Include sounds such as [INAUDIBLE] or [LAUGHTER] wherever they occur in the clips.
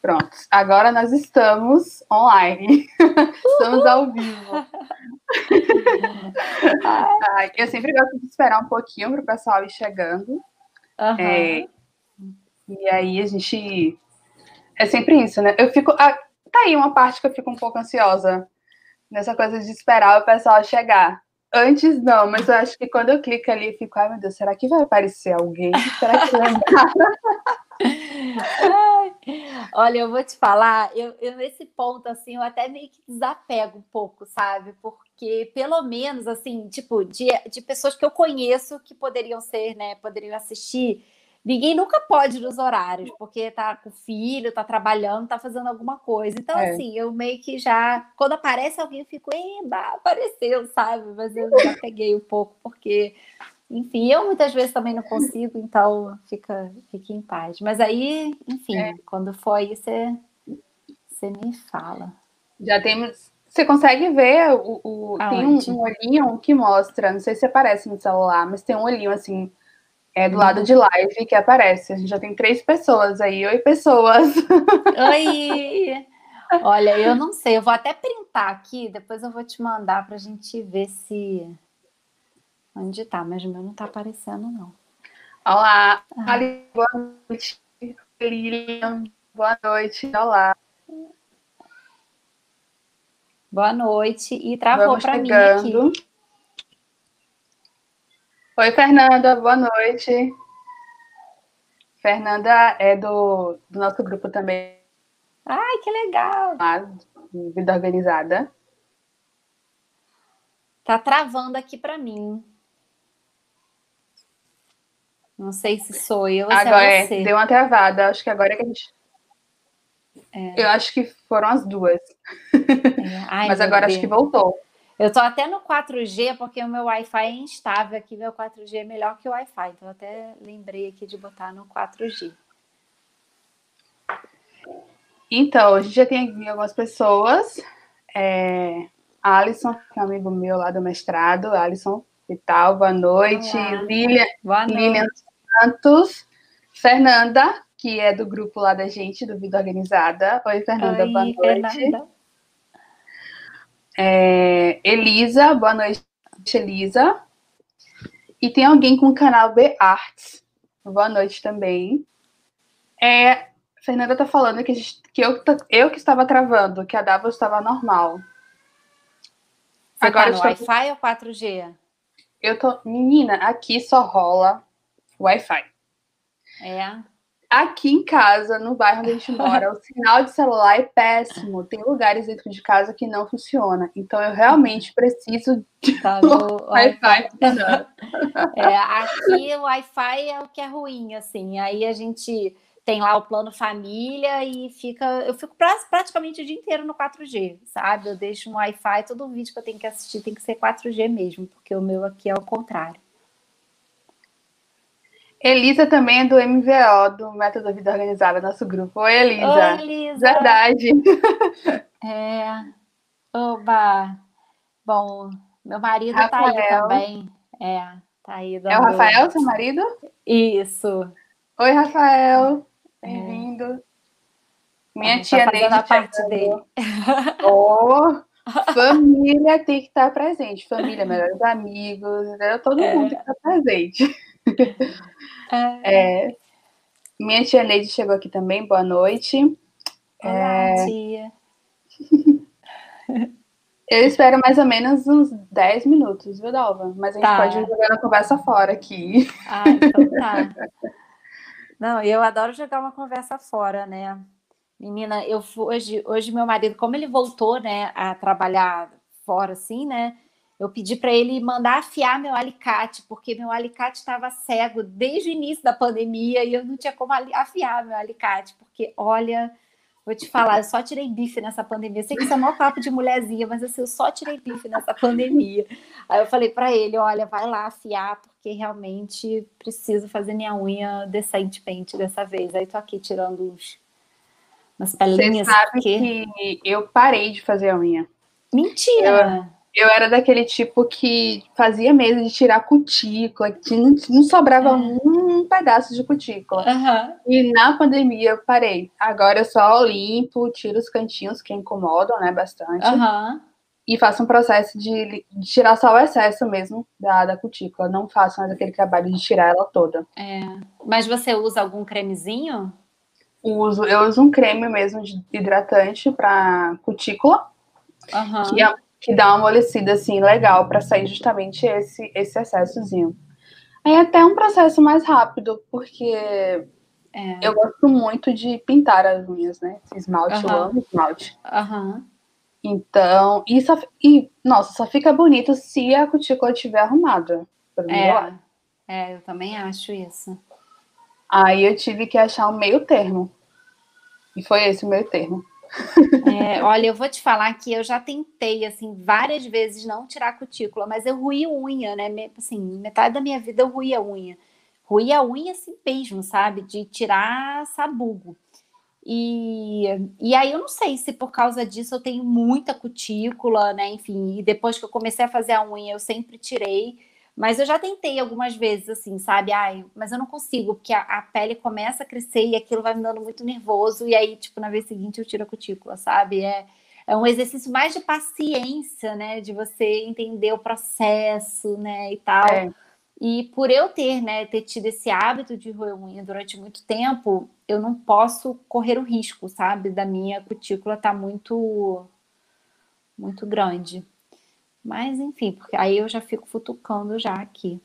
Pronto, agora nós estamos online. [LAUGHS] estamos ao vivo. Ai, eu sempre gosto de esperar um pouquinho para o pessoal ir chegando. Uhum. É, e aí a gente. É sempre isso, né? Eu fico. Ah, tá aí uma parte que eu fico um pouco ansiosa nessa coisa de esperar o pessoal chegar. Antes não, mas eu acho que quando eu clico ali, eu fico, ai meu Deus, será que vai aparecer alguém? Será que vai [LAUGHS] Olha, eu vou te falar, eu, eu, nesse ponto, assim, eu até meio que desapego um pouco, sabe? Porque, pelo menos, assim, tipo, de, de pessoas que eu conheço que poderiam ser, né, poderiam assistir, ninguém nunca pode nos horários, porque tá com filho, tá trabalhando, tá fazendo alguma coisa. Então, é. assim, eu meio que já, quando aparece alguém, eu fico, eba, apareceu, sabe? Mas eu já peguei um pouco, porque enfim, eu muitas vezes também não consigo, então fica, fica em paz. Mas aí, enfim, é. quando for aí, você, você me fala. Já temos. Você consegue ver o. o tem um, um, olhinho que mostra, não sei se aparece no celular, mas tem um olhinho assim, é do lado de live que aparece. A gente já tem três pessoas aí. Oi, pessoas! [LAUGHS] Oi! Olha, eu não sei, eu vou até printar aqui, depois eu vou te mandar para a gente ver se onde tá, mas o meu não tá aparecendo, não. Olá, ah. Ali, boa noite. Lilian, boa noite. Olá. Boa noite. E travou para mim aqui. Oi, Fernanda, boa noite. Fernanda é do, do nosso grupo também. Ai, que legal! Vida Organizada. Tá travando aqui para mim. Não sei se sou eu ou agora, se é você. É, deu uma travada. Acho que agora é que a gente. É. Eu acho que foram as duas. É. Ai, [LAUGHS] Mas agora Deus. acho que voltou. Eu estou até no 4G, porque o meu Wi-Fi é instável aqui. Meu 4G é melhor que o Wi-Fi. Então, até lembrei aqui de botar no 4G. Então, a gente já tem aqui algumas pessoas. É, Alisson, que é um amigo meu lá do mestrado. Alisson e tal, boa noite. Lilian, boa noite. Lilian Santos, Fernanda, que é do grupo lá da gente, do Vida Organizada. Oi, Fernanda, Oi, boa noite. Fernanda. É, Elisa, boa noite, Elisa. E tem alguém com o canal B Arts. Boa noite também. É, Fernanda tá falando que, gente, que eu, eu que estava travando, que a Davos estava normal. Você Agora tá no Wi-Fi ou 4G? Eu tô. Menina, aqui só rola Wi-Fi. É. Aqui em casa, no bairro onde a gente [LAUGHS] mora, o sinal de celular é péssimo. Tem lugares dentro de casa que não funciona. Então eu realmente preciso de tá [LAUGHS] Wi-Fi. é, aqui o Wi-Fi é o que é ruim, assim. Aí a gente tem lá o plano família e fica. Eu fico praticamente o dia inteiro no 4G, sabe? Eu deixo um Wi-Fi, todo vídeo que eu tenho que assistir tem que ser 4G mesmo, porque o meu aqui é o contrário. Elisa também é do MVO, do Método Vida Organizada, nosso grupo. Oi, Elisa. Oi, Elisa. Verdade. [LAUGHS] É. Oba. Bom, meu marido Rafael. tá aí também. É, tá aí. Dando... É o Rafael, seu marido? Isso. Oi, Rafael. Bem-vindo. É. Minha tá tia Neide. a parte dele. Oh, [LAUGHS] família tem que estar presente. Família, melhores amigos, todo é. mundo tem que estar presente. [LAUGHS] É. É. Minha tia Neide chegou aqui também, boa noite. Olá, é. tia. [LAUGHS] Eu espero mais ou menos uns 10 minutos, viu, Dalva? Mas a gente tá. pode jogar a conversa fora aqui. Ah, então tá. Não, eu adoro jogar uma conversa fora, né? Menina, eu hoje, hoje meu marido, como ele voltou, né, a trabalhar fora assim, né? Eu pedi para ele mandar afiar meu alicate, porque meu alicate estava cego desde o início da pandemia e eu não tinha como afiar meu alicate, porque olha, vou te falar, eu só tirei bife nessa pandemia. Eu sei que isso é maior papo de mulherzinha, mas assim, eu só tirei bife nessa pandemia. Aí eu falei para ele, olha, vai lá afiar, porque realmente preciso fazer minha unha decentemente dessa vez. Aí tô aqui tirando uns umas pelinhas. Você sabe porque... que eu parei de fazer a unha. Mentira! Eu era daquele tipo que fazia mesmo de tirar cutícula, que não, não sobrava é. um pedaço de cutícula. Uhum. E na pandemia eu parei. Agora eu só limpo, tiro os cantinhos que incomodam, né, bastante. Uhum. E faço um processo de, de, tirar só o excesso mesmo da, da cutícula. Não faço mais aquele trabalho de tirar ela toda. É. Mas você usa algum cremezinho? Uso, eu uso um creme mesmo de hidratante para cutícula. Uhum. Que é que dá uma amolecida assim legal para sair justamente esse esse excessozinho. Aí é até um processo mais rápido, porque é. eu gosto muito de pintar as unhas, né? Esmalte, uhum. eu amo esmalte. Uhum. Então, e, só, e, nossa, só fica bonito se a cutícula estiver arrumada. É, é, eu também acho isso. Aí eu tive que achar um meio termo. E foi esse o meio termo. É, olha, eu vou te falar que eu já tentei, assim, várias vezes não tirar cutícula, mas eu ruí unha, né? Assim, metade da minha vida eu ruí a unha. Ruí a unha assim mesmo, sabe? De tirar sabugo. E, e aí eu não sei se por causa disso eu tenho muita cutícula, né? Enfim, e depois que eu comecei a fazer a unha, eu sempre tirei. Mas eu já tentei algumas vezes, assim, sabe? Ai, mas eu não consigo, porque a, a, pele começa a crescer e aquilo vai me dando muito nervoso. E aí, tipo, na vez seguinte eu tiro a cutícula, sabe? É, é um exercício mais de paciência, né? De você entender o processo, né? E tal. É. E por eu ter, né, ter tido esse hábito de roer unha durante muito tempo, eu não posso correr o risco, sabe? Da minha cutícula tá muito, muito grande. Mas enfim, porque aí eu já fico futucando já aqui.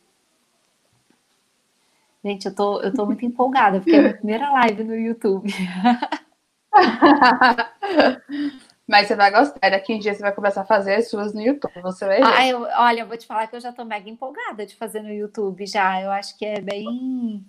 Gente, eu tô, eu tô muito empolgada, porque é a minha primeira live no YouTube. [LAUGHS] Mas você vai gostar, daqui um dia você vai começar a fazer as suas no YouTube, você vai ver. Ah, eu, olha, eu vou te falar que eu já tô mega empolgada de fazer no YouTube já. Eu acho que é bem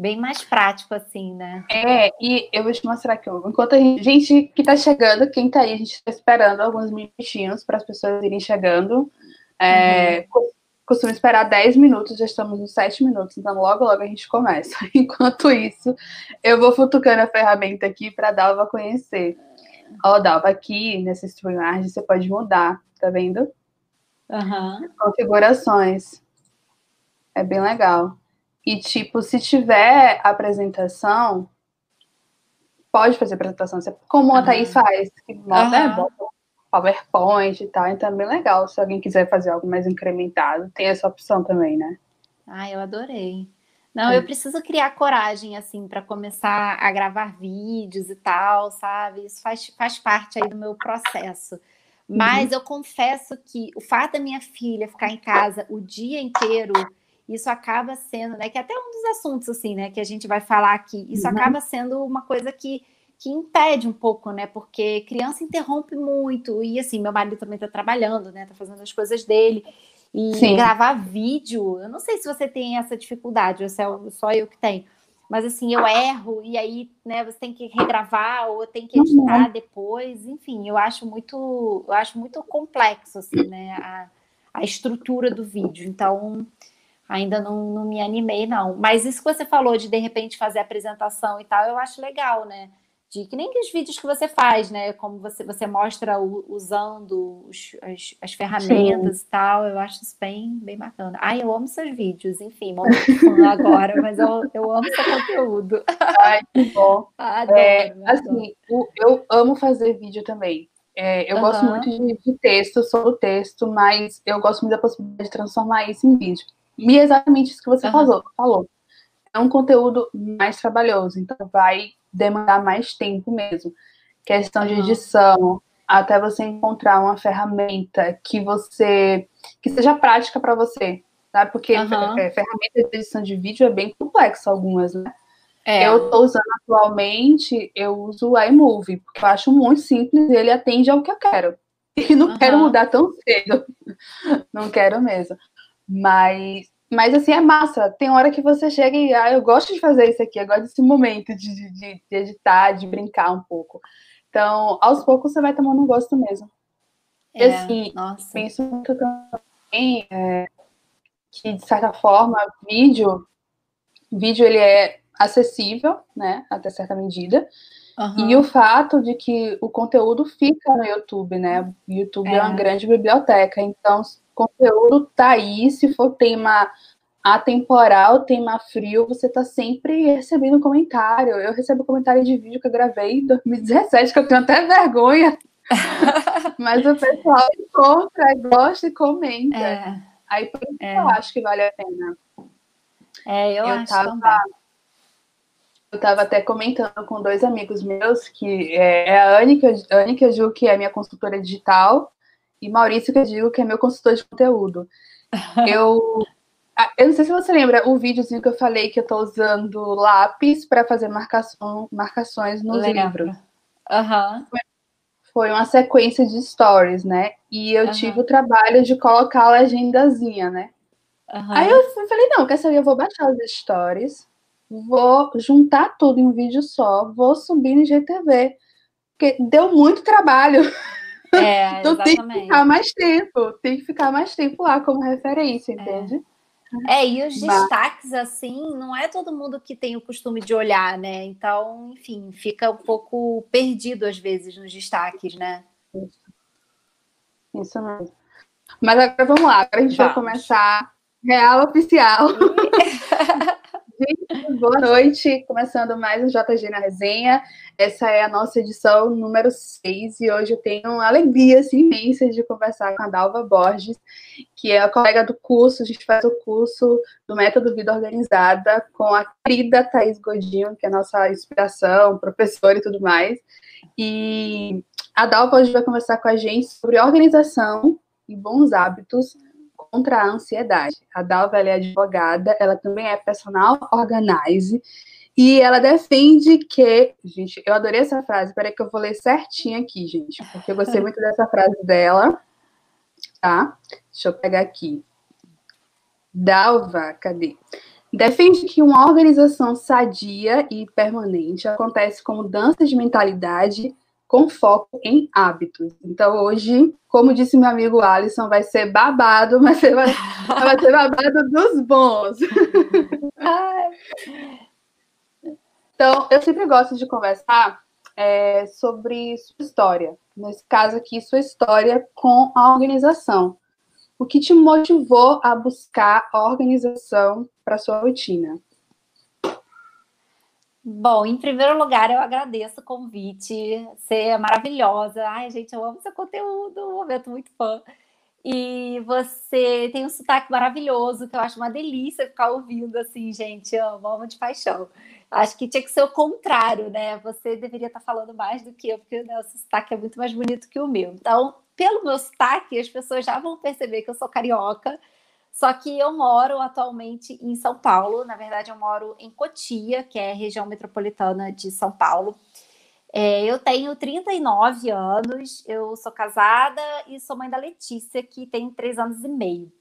bem mais prático, assim, né? É, e eu vou te mostrar aqui, enquanto a gente, gente que tá chegando, quem tá aí, a gente tá esperando alguns minutinhos para as pessoas irem chegando. É, uhum. Costumo esperar 10 minutos, já estamos nos 7 minutos, então logo, logo a gente começa. [LAUGHS] Enquanto isso, eu vou futucando a ferramenta aqui para a Dalva conhecer. Ó, Dalva, aqui nessa StreamYard você pode mudar, tá vendo? Uhum. Configurações. É bem legal. E, tipo, se tiver apresentação, pode fazer apresentação. Como a Thaís faz, que bota, uhum. bota PowerPoint e tal, então é bem legal. Se alguém quiser fazer algo mais incrementado, tem essa opção também, né? Ah, eu adorei. Não, é. eu preciso criar coragem, assim, para começar a gravar vídeos e tal, sabe? Isso faz, faz parte aí do meu processo. Mas uhum. eu confesso que o fato da minha filha ficar em casa o dia inteiro isso acaba sendo, né, que é até um dos assuntos assim, né, que a gente vai falar aqui, isso uhum. acaba sendo uma coisa que, que impede um pouco, né, porque criança interrompe muito, e assim, meu marido também está trabalhando, né, está fazendo as coisas dele, e Sim. gravar vídeo, eu não sei se você tem essa dificuldade, ou se é só eu que tenho, mas assim, eu erro, e aí, né, você tem que regravar, ou tem que editar uhum. depois, enfim, eu acho muito, eu acho muito complexo, assim, né, a, a estrutura do vídeo, então ainda não, não me animei, não. Mas isso que você falou de de repente fazer apresentação e tal, eu acho legal, né? De que nem os vídeos que você faz, né? Como você, você mostra o, usando os, as, as, ferramentas Sim. e tal, eu acho isso bem, bem bacana. Ai, eu amo seus vídeos, enfim, momento [LAUGHS] agora, mas eu, eu amo seu conteúdo. Ai, que bom. [LAUGHS] adoro, é. Assim, eu amo fazer vídeo também. É, eu uhum. gosto muito de, de texto, sou texto, mas eu gosto muito da possibilidade de transformar isso em vídeo. E é exatamente isso que você uhum. falou, falou. É um conteúdo mais trabalhoso, então vai demandar mais tempo mesmo. Questão de edição, até você encontrar uma ferramenta que você que seja prática para você, sabe? Porque uhum. é, ferramenta de edição de vídeo é bem complexo algumas, né? É. Eu estou usando atualmente, eu uso o iMovie, porque eu acho muito simples e ele atende ao que eu quero. [LAUGHS] E não uhum. quero mudar tão cedo. [LAUGHS] Não quero mesmo. Mas, mas assim, é massa. Tem hora que você chega e, ah, eu gosto de fazer isso aqui, eu gosto desse momento de, de, de editar, de brincar um pouco. Então, aos poucos você vai tomando um gosto mesmo. É, e assim, nossa. penso muito também é, que, de certa forma, vídeo, vídeo ele é acessível, né, até certa medida. Uhum. E o fato de que o conteúdo fica no YouTube, né? O YouTube é, é uma grande biblioteca, então conteúdo tá aí, se for tema atemporal, tema frio, você tá sempre recebendo comentário. Eu recebo comentário de vídeo que eu gravei em 2017, que eu tenho até vergonha. [LAUGHS] Mas o pessoal encontra, gosta e comenta. É. Aí por isso é. eu acho que vale a pena. É, eu, eu acho tava, também. Eu estava até comentando com dois amigos meus, que é, é a Anne, que Anne, que eu que é minha consultora digital, e Maurício, que eu digo que é meu consultor de conteúdo. [LAUGHS] Eu, eu não sei se você lembra o videozinho que eu falei que eu estou usando lápis para fazer marcação, marcações nos Lembro. livros. Uhum. Foi uma sequência de stories, né? E eu uhum. tive o trabalho de colocar a legendazinha, né? Uhum. Aí eu falei, não, quer saber? Eu vou baixar os stories, vou juntar tudo em um vídeo só, vou subir no GTV. Porque deu muito trabalho. [LAUGHS] [LAUGHS] É, então tem que ficar mais tempo, tem que ficar mais tempo lá como referência, entende? É, e os destaques, assim, não é todo mundo que tem o costume de olhar, né? Então, enfim, fica um pouco perdido às vezes nos destaques, né? Isso, Isso mesmo. Mas agora vamos lá, agora a gente vamos. vai começar real oficial. [LAUGHS] Gente, boa noite. Começando mais um JG na Resenha. Essa é a nossa edição número 6 e hoje eu tenho uma alegria assim, imensa de conversar com a Dalva Borges, que é a colega do curso. A gente faz o curso do Método Vida Organizada com a querida Thaís Godinho, que é a nossa inspiração, professora e tudo mais. E a Dalva hoje vai conversar com a gente sobre organização e bons hábitos contra a ansiedade. A Dalva é advogada, ela também é personal organize e ela defende que, gente, eu adorei essa frase, peraí que eu vou ler certinho aqui, gente, porque eu gostei muito dessa frase dela, tá? Deixa eu pegar aqui. Dalva, cadê? Defende que uma organização sadia e permanente acontece com mudança de mentalidade, com foco em hábitos. Então, hoje, como disse meu amigo Alisson, vai ser babado, mas vai, [LAUGHS] vai ser babado dos bons. então, eu sempre gosto de conversar é, sobre sua história. Nesse caso aqui, sua história com a organização. O que te motivou a buscar a organização para sua rotina? Bom, em primeiro lugar, eu agradeço o convite. Você é maravilhosa. Ai, gente, eu amo seu conteúdo, um momento muito fã. E você tem um sotaque maravilhoso, que eu acho uma delícia ficar ouvindo assim, gente. Amo, amo de paixão. Acho que tinha que ser o contrário, né? Você deveria estar falando mais do que eu, porque né, o seu sotaque é muito mais bonito que o meu. Então, pelo meu sotaque, as pessoas já vão perceber que eu sou carioca só que eu moro atualmente em São Paulo. Na verdade, eu moro em Cotia, que é região metropolitana de São Paulo. É, eu tenho 39 anos, eu sou casada e sou mãe da Letícia, que tem três anos e meio.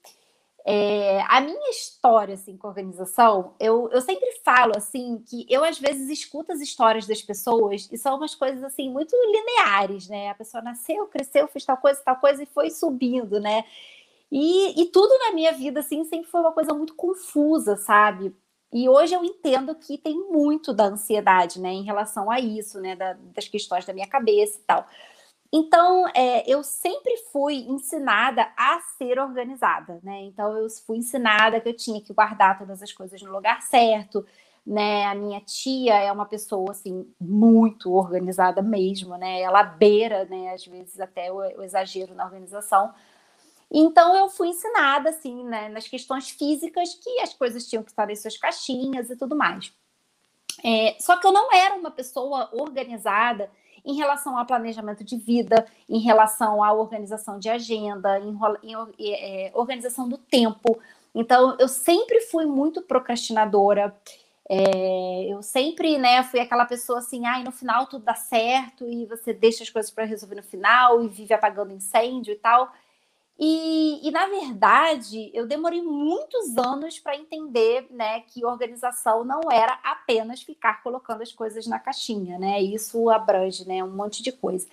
É, a minha história assim, com organização, eu, eu sempre falo assim que eu às vezes escuto as histórias das pessoas e são umas coisas assim muito lineares, né? A pessoa nasceu, cresceu, fez tal coisa, tal coisa e foi subindo, né? E, e tudo na minha vida, assim, sempre foi uma coisa muito confusa, sabe? E hoje eu entendo que tem muito da ansiedade, né, em relação a isso, né, da, das questões da minha cabeça e tal. Então, é, eu sempre fui ensinada a ser organizada, né? Então, eu fui ensinada que eu tinha que guardar todas as coisas no lugar certo, né? A minha tia é uma pessoa, assim, muito organizada mesmo, né? Ela beira, né, às vezes até o, o exagero na organização, então eu fui ensinada assim, né, nas questões físicas que as coisas tinham que estar em suas caixinhas e tudo mais. É, só que eu não era uma pessoa organizada em relação ao planejamento de vida, em relação à organização de agenda, em, em é, organização do tempo. Então eu sempre fui muito procrastinadora. É, eu sempre, né, fui aquela pessoa assim, ai, no final tudo dá certo e você deixa as coisas para resolver no final e vive apagando incêndio e tal. E, e, na verdade, eu demorei muitos anos para entender né, que organização não era apenas ficar colocando as coisas na caixinha, né? Isso abrange né, um monte de coisa.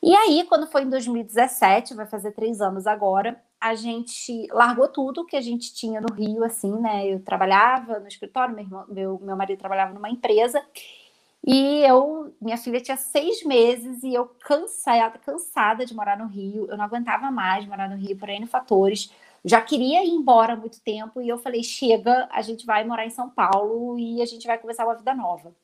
E aí, quando foi em 2017, vai fazer três anos agora, a gente largou tudo que a gente tinha no Rio, assim, né? Eu trabalhava no escritório, meu, irmão, meu, meu marido trabalhava numa empresa, E eu, minha filha tinha seis meses e eu cansada, cansada de morar no Rio. Eu não aguentava mais morar no Rio por N fatores. Já queria ir embora há muito tempo e eu falei: chega, a gente vai morar em São Paulo e a gente vai começar uma vida nova.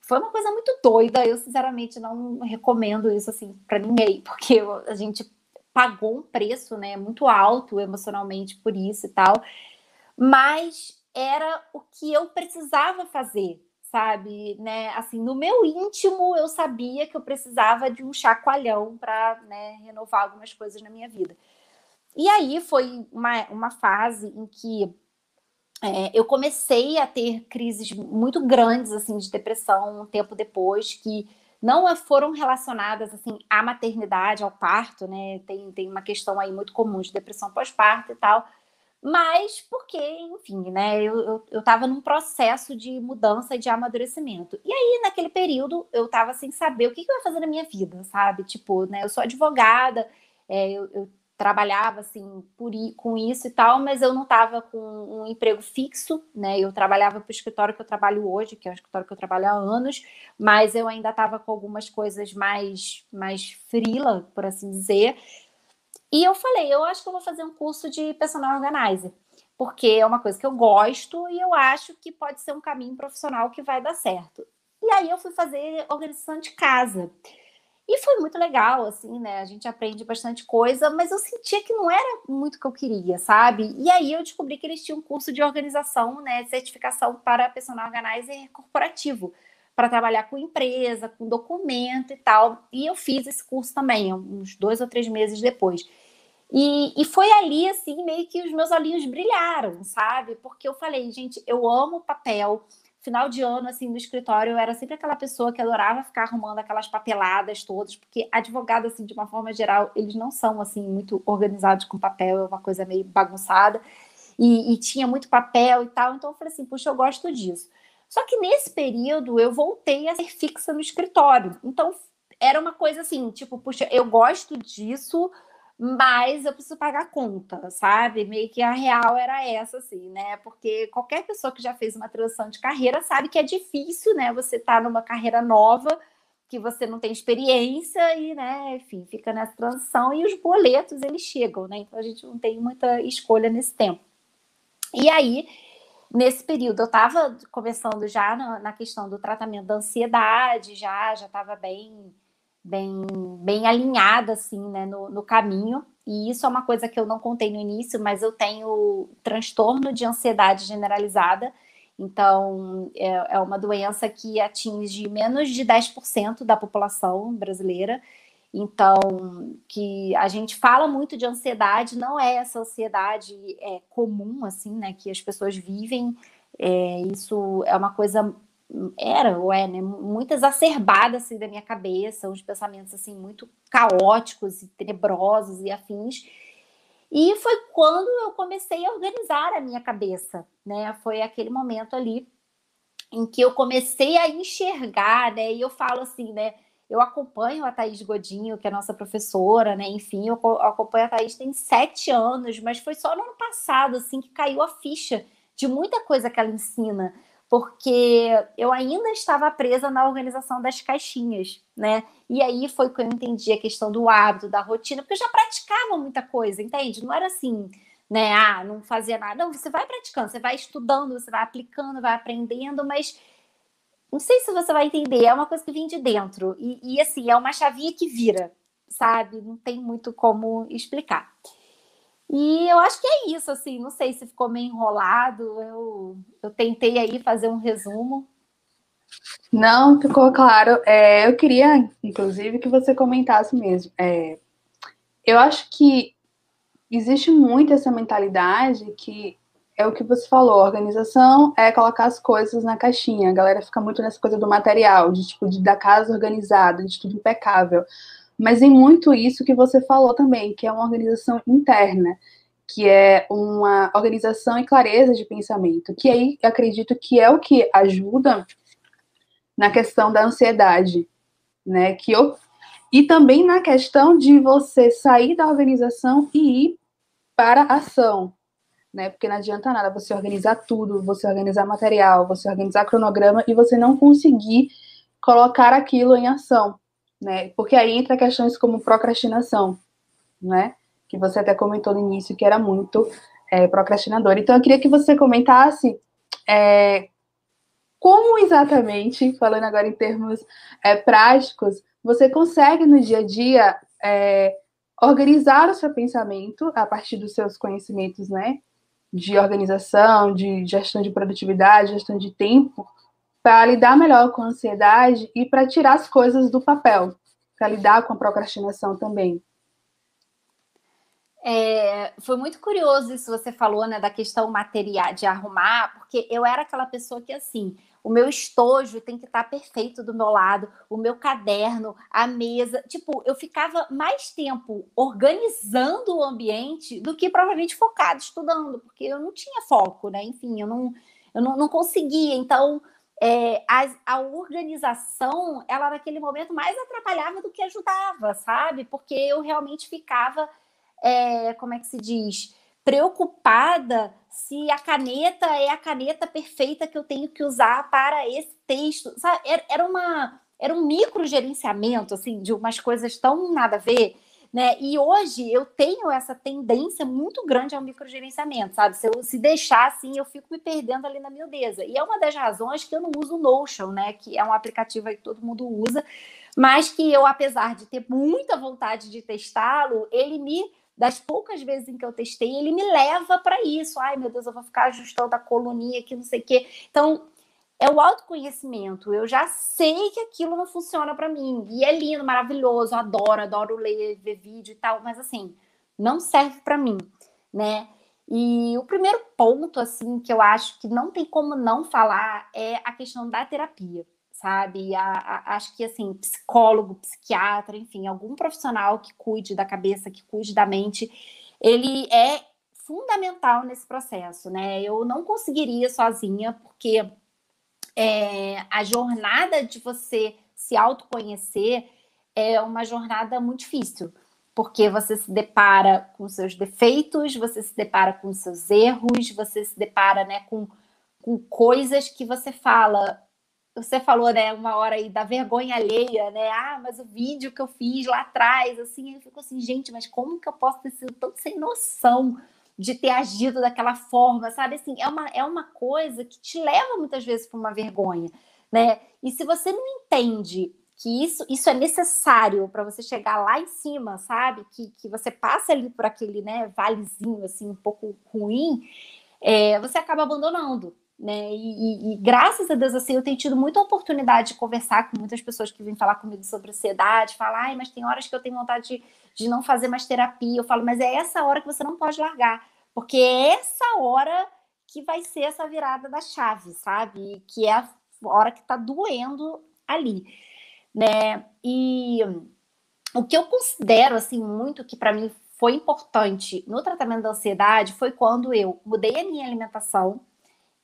Foi uma coisa muito doida. Eu, sinceramente, não recomendo isso assim para ninguém, [LAUGHS] porque a gente pagou um preço né, muito alto emocionalmente por isso e tal. Mas era o que eu precisava fazer sabe? Né? Assim, no meu íntimo, eu sabia que eu precisava de um chacoalhão para né, renovar algumas coisas na minha vida. E aí foi uma, uma fase em que é, eu comecei a ter crises muito grandes assim de depressão um tempo depois que não foram relacionadas assim à maternidade, ao parto, né? Tem, tem uma questão aí muito comum de depressão pós-parto e tal, mas porque, enfim, né, eu estava num processo de mudança e de amadurecimento. E aí, naquele período, eu estava sem saber o que, que, eu ia fazer na minha vida, sabe? Tipo, né, eu sou advogada, é, eu, eu, trabalhava, assim, por, com isso e tal, mas eu não estava com um emprego fixo, né? Eu trabalhava para o escritório que eu trabalho hoje, que é um escritório que eu trabalho há anos, mas eu ainda estava com algumas coisas mais, mais frila, por assim dizer, e eu falei, eu acho que eu vou fazer um curso de personal organizer, porque é uma coisa que eu gosto e eu acho que pode ser um caminho profissional que vai dar certo. E aí eu fui fazer organização de casa. E foi muito legal, assim, né? A gente aprende bastante coisa, mas eu sentia que não era muito o que eu queria, sabe? E aí eu descobri que eles tinham um curso de organização, né? Certificação para personal organizer corporativo, para trabalhar com empresa, com documento e tal. E eu fiz esse curso também, uns dois ou três meses depois. E, e foi ali, assim, meio que os meus olhinhos brilharam, sabe? Porque eu falei, gente, eu amo papel. Final de ano, assim, no escritório, eu era sempre aquela pessoa que adorava ficar arrumando aquelas papeladas todas, porque advogado, assim, de uma forma geral, eles não são, assim, muito organizados com papel, é uma coisa meio bagunçada. E, e tinha muito papel e tal, então eu falei assim, puxa, eu gosto disso. Só que nesse período eu voltei a ser fixa no escritório. Então era uma coisa assim, tipo, puxa, eu gosto disso, mas eu preciso pagar conta, sabe? Meio que a real era essa, assim, né? Porque qualquer pessoa que já fez uma transição de carreira sabe que é difícil, né? Você tá numa carreira nova, que você não tem experiência e, né, enfim, fica nessa transição e os boletos eles chegam, né? Então a gente não tem muita escolha nesse tempo. E aí, nesse período, eu estava começando já na, na, questão do tratamento da ansiedade, já já estava bem bem, bem alinhada assim, né, no, no caminho. E isso é uma coisa que eu não contei no início, mas eu tenho transtorno de ansiedade generalizada. Então, é, é uma doença que atinge menos de 10% da população brasileira. Então, que a gente fala muito de ansiedade, não é essa ansiedade é, comum, assim, né, que as pessoas vivem. É, isso é uma coisa era ou é, né, muito exacerbada assim da minha cabeça, uns pensamentos assim muito caóticos e tenebrosos e afins. E foi quando eu comecei a organizar a minha cabeça, né? Foi aquele momento ali em que eu comecei a enxergar, né? E eu falo assim, né? Eu acompanho a Thaís Godinho, que é nossa professora, né? Enfim, eu acompanho a Thaís tem sete anos, mas foi só no ano passado, assim, que caiu a ficha de muita coisa que ela ensina porque eu ainda estava presa na organização das caixinhas, né? E aí foi que eu entendi a questão do hábito, da rotina, porque eu já praticava muita coisa, entende? Não era assim, né? Ah, não fazia nada. Não, você vai praticando, você vai estudando, você vai aplicando, vai aprendendo, mas não sei se você vai entender, é uma coisa que vem de dentro. E, e assim, é uma chavinha que vira, sabe? Não tem muito como explicar. E eu acho que é isso, assim, não sei se ficou meio enrolado, eu, eu tentei aí fazer um resumo. Não, ficou claro. É, eu queria, inclusive, que você comentasse mesmo. É, eu acho que existe muito essa mentalidade que é o que você falou, organização é colocar as coisas na caixinha. A galera fica muito nessa coisa do material, de tipo, de, da casa organizada, de tudo impecável mas em muito isso que você falou também, que é uma organização interna, que é uma organização e clareza de pensamento, que aí acredito que é o que ajuda na questão da ansiedade, né? Que eu e também na questão de você sair da organização e ir para a ação, né? Porque não adianta nada você organizar tudo, você organizar material, você organizar cronograma e você não conseguir colocar aquilo em ação, né? Porque aí entra questões como procrastinação, né? Que você até comentou no início que era muito é, procrastinador. Então, eu queria que você comentasse é, como exatamente, falando agora em termos é, práticos, você consegue no dia a dia é, organizar o seu pensamento a partir dos seus conhecimentos, né? De organização, de gestão de produtividade, gestão de tempo, para lidar melhor com a ansiedade e para tirar as coisas do papel, para lidar com a procrastinação também. É, foi muito curioso isso que você falou, né, da questão material, de arrumar, porque eu era aquela pessoa que, assim, o meu estojo tem que estar perfeito do meu lado, o meu caderno, a mesa. Tipo, eu ficava mais tempo organizando o ambiente do que provavelmente focado estudando, porque eu não tinha foco, né? Enfim, eu não, eu não, não conseguia. Então, é, a, a, organização, ela naquele momento mais atrapalhava do que ajudava, sabe? Porque eu realmente ficava, é, como é que se diz, preocupada se a caneta é a caneta perfeita que eu tenho que usar para esse texto, sabe? Era, uma, era um micro gerenciamento, assim, de umas coisas tão nada a ver, né? E hoje eu tenho essa tendência muito grande ao microgerenciamento, sabe? Se eu se deixar assim, eu fico me perdendo ali na miudeza. E é uma das razões que eu não uso o Notion, né? Que é um aplicativo que todo mundo usa, mas que eu, apesar de ter muita vontade de testá-lo, ele me das poucas vezes em que eu testei, ele me leva para isso. Ai, meu Deus, eu vou ficar ajustando a coluninha aqui, não sei o quê. Então, é o autoconhecimento. Eu já sei que aquilo não funciona para mim. E é lindo, maravilhoso, adoro, adoro ler, ver vídeo e tal, mas assim, não serve para mim, né? E o primeiro ponto, assim, que eu acho que não tem como não falar é a questão da terapia, sabe? A, a, acho que, assim, psicólogo, psiquiatra, enfim, algum profissional que cuide da cabeça, que cuide da mente, ele é fundamental nesse processo, né? Eu não conseguiria sozinha, porque é, a jornada de você se autoconhecer é uma jornada muito difícil, porque você se depara com seus defeitos, você se depara com seus erros, você se depara né, com, com coisas que você fala. Você falou, né, uma hora aí da vergonha alheia, né? Ah, mas o vídeo que eu fiz lá atrás, assim, eu fico assim, gente, mas como que eu posso ter sido tão sem noção? De ter agido daquela forma, sabe? Assim, é uma, é uma coisa que te leva muitas vezes para uma vergonha, né? E se você não entende que isso, isso é necessário para você chegar lá em cima, sabe? Que, que você passa ali por aquele né, valezinho assim um pouco ruim, é, você acaba abandonando. Né? E, e, e, graças a Deus, assim, eu tenho tido muita oportunidade de conversar com muitas pessoas que vêm falar comigo sobre ansiedade, falar, ai, mas tem horas que eu tenho vontade de, de não fazer mais terapia. Eu falo, mas é essa hora que você não pode largar, porque é essa hora que vai ser essa virada da chave, sabe? Que é a hora que tá doendo ali, né? E o que eu considero, assim, muito que para mim foi importante no tratamento da ansiedade foi quando eu mudei a minha alimentação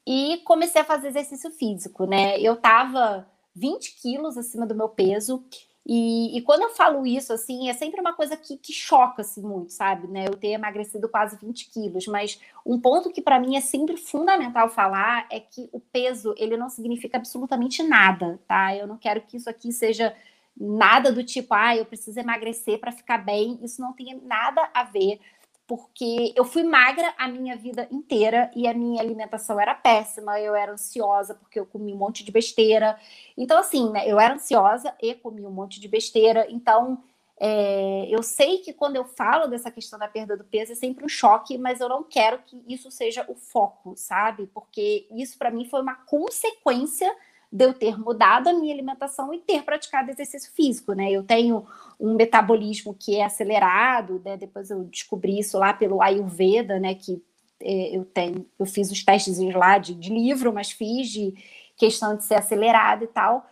e comecei a fazer exercício físico, né? Eu tava 20 quilos acima do meu peso. E, e, quando eu falo isso, assim, é sempre uma coisa que, que choca assim, muito, sabe? Né? Eu ter emagrecido quase 20 quilos, mas um ponto que para mim é sempre fundamental falar é que o peso ele não significa absolutamente nada, tá? Eu não quero que isso aqui seja nada do tipo, ah, eu preciso emagrecer para ficar bem. Isso não tem nada a ver porque eu fui magra a minha vida inteira e a minha alimentação era péssima, eu era ansiosa porque eu comi um monte de besteira. Então, assim, né, eu era ansiosa e comi um monte de besteira. Então, é, eu sei que quando eu falo dessa questão da perda do peso é sempre um choque, mas eu não quero que isso seja o foco, sabe? Porque isso para mim foi uma consequência de eu ter mudado a minha alimentação e ter praticado exercício físico, né? Eu tenho um metabolismo que é acelerado, né? Depois eu descobri isso lá pelo Ayurveda, né? Que é, eu tenho, eu fiz os testes lá de, de livro, mas fiz de questão de ser acelerado e tal.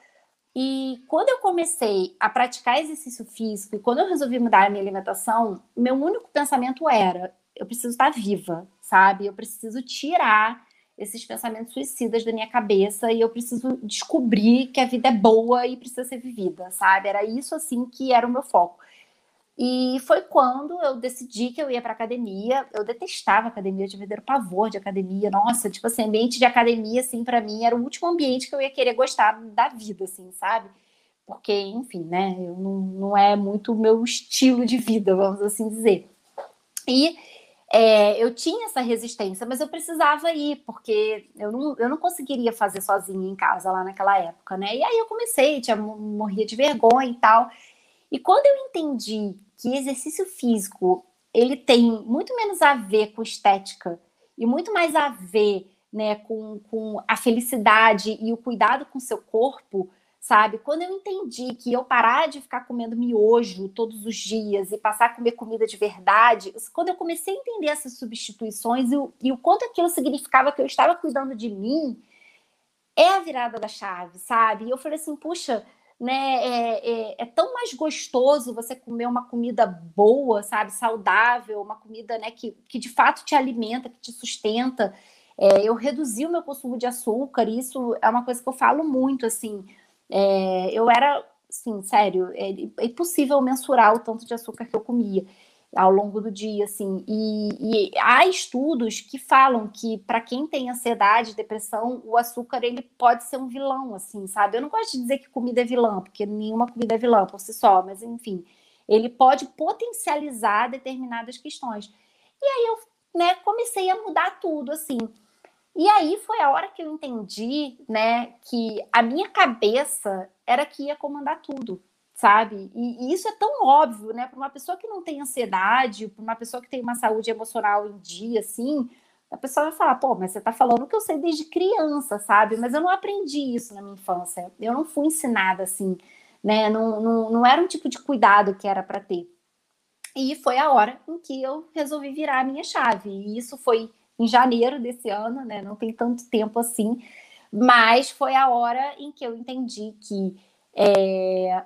E quando eu comecei a praticar exercício físico e quando eu resolvi mudar a minha alimentação, meu único pensamento era: eu preciso estar viva, sabe? Eu preciso tirar esses pensamentos suicidas da minha cabeça e eu preciso descobrir que a vida é boa e precisa ser vivida, sabe? Era isso assim que era o meu foco. E foi quando eu decidi que eu ia para academia. Eu detestava academia, eu tinha verdadeiro pavor de academia. Nossa, tipo assim, ambiente de academia, assim, para mim era o último ambiente que eu ia querer gostar da vida, assim, sabe? Porque, enfim, né, eu não, não é muito o meu estilo de vida, vamos assim dizer. E é, eu tinha essa resistência, mas eu precisava ir, porque eu não, eu não conseguiria fazer sozinha em casa lá naquela época, né? E aí eu comecei, tinha, morria de vergonha e tal. E quando eu entendi que exercício físico ele tem muito menos a ver com estética e muito mais a ver né, com, com a felicidade e o cuidado com o seu corpo, sabe? Quando eu entendi que eu parar de ficar comendo miojo todos os dias e passar a comer comida de verdade, quando eu comecei a entender essas substituições e o, e o quanto aquilo significava que eu estava cuidando de mim, é a virada da chave, sabe? E eu falei assim, puxa, né? É, é, é, tão mais gostoso você comer uma comida boa, sabe? Saudável, uma comida né, que, que de fato te alimenta, que te sustenta. É, eu reduzi o meu consumo de açúcar, e isso é uma coisa que eu falo muito, assim. É, eu era, assim, sério, é, é impossível mensurar o tanto de açúcar que eu comia ao longo do dia, assim. E, e há estudos que falam que para quem tem ansiedade, depressão, o açúcar ele pode ser um vilão, assim, sabe? Eu não gosto de dizer que comida é vilã, porque nenhuma comida é vilã por si só, mas enfim, ele pode potencializar determinadas questões. E aí eu, né, comecei a mudar tudo, assim. E aí foi a hora que eu entendi, né, que a minha cabeça era que ia comandar tudo, sabe? E, e isso é tão óbvio, né, para uma pessoa que não tem ansiedade, para uma pessoa que tem uma saúde emocional em dia, assim, a pessoa vai falar, pô, mas você está falando que eu sei desde criança, sabe? Mas eu não aprendi isso na minha infância, eu não fui ensinada assim, né? Não, não, não era um tipo de cuidado que era para ter. E foi a hora em que eu resolvi virar a minha chave. E isso foi em janeiro desse ano, né? Não tem tanto tempo assim, mas foi a hora em que eu entendi que é,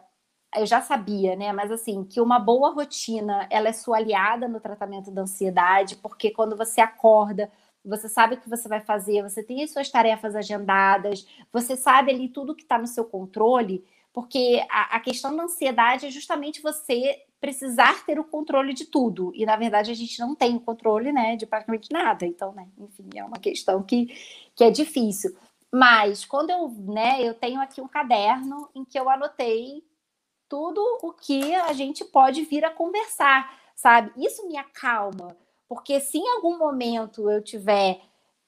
eu já sabia, né? Mas assim, que uma boa rotina ela é sua aliada no tratamento da ansiedade, porque quando você acorda, você sabe o que você vai fazer, você tem as suas tarefas agendadas, você sabe ali tudo que está no seu controle, porque a, a, questão da ansiedade é justamente você precisar ter o controle de tudo. E na verdade a gente não tem o controle, né, de praticamente nada. Então, né, enfim, é uma questão que, que é difícil. Mas quando eu, né, eu tenho aqui um caderno em que eu anotei tudo o que a gente pode vir a conversar, sabe? Isso me acalma, porque se em algum momento eu tiver,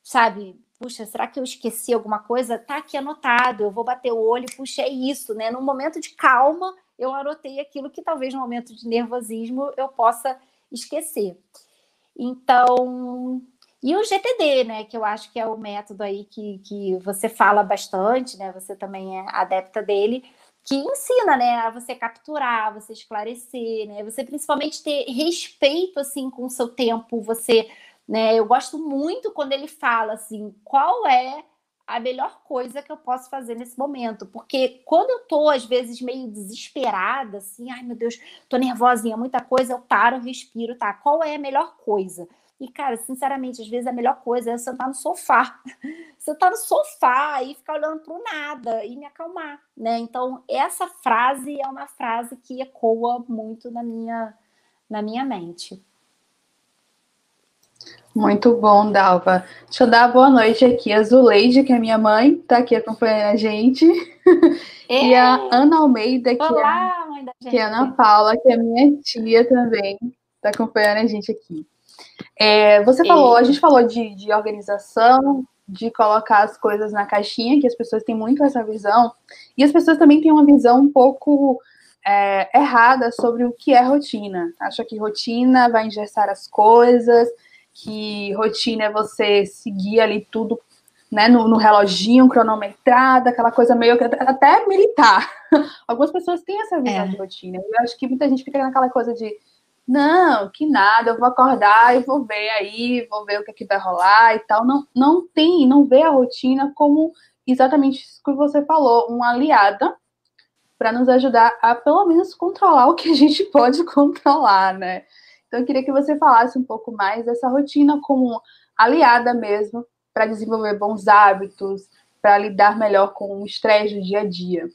sabe, puxa, será que eu esqueci alguma coisa? Tá aqui anotado, eu vou bater o olho, puxa, é isso, né? Num momento de calma, eu anotei aquilo que talvez no momento de nervosismo eu possa esquecer. Então, e o GTD, né, que eu acho que é o método aí que, que você fala bastante, né, você também é adepta dele, que ensina, né, a você capturar, você esclarecer, né, você principalmente ter respeito, assim, com o seu tempo, você, né, eu gosto muito quando ele fala, assim, qual é a melhor coisa que eu posso fazer nesse momento, porque quando eu tô, às vezes, meio desesperada, assim, ai, meu Deus, tô nervosinha, muita coisa, eu paro, respiro, tá, qual é a melhor coisa? E, cara, sinceramente, às vezes a melhor coisa é sentar no sofá. [LAUGHS] sentar no sofá e ficar olhando para o nada e me acalmar, né? Então, essa frase é uma frase que ecoa muito na minha, na minha mente. Muito bom, Dalva. Deixa eu dar boa noite aqui. A Zuleide, que é minha mãe, está aqui acompanhando a gente. [LAUGHS] E a Ana Almeida, que, Olá, é, que é a Ana Paula, que é minha tia também, está acompanhando a gente aqui. É, você falou, a gente falou de, de organização, de colocar as coisas na caixinha, que as pessoas têm muito essa visão, e as pessoas também têm uma visão um pouco é, errada sobre o que é rotina. Acha que rotina vai engessar as coisas, que rotina é você seguir ali tudo né, no, no reloginho, cronometrado, aquela coisa meio que até militar. [LAUGHS] Algumas pessoas têm essa visão é. de rotina. Eu acho que muita gente fica naquela coisa de não, que nada, eu vou acordar e vou ver aí, vou ver o que, é que vai rolar e tal. Não, não tem, não vê a rotina como exatamente isso que você falou, uma aliada para nos ajudar a pelo menos controlar o que a gente [LAUGHS] pode controlar, né? Então eu queria que você falasse um pouco mais dessa rotina como aliada mesmo para desenvolver bons hábitos, para lidar melhor com o estresse do dia a dia.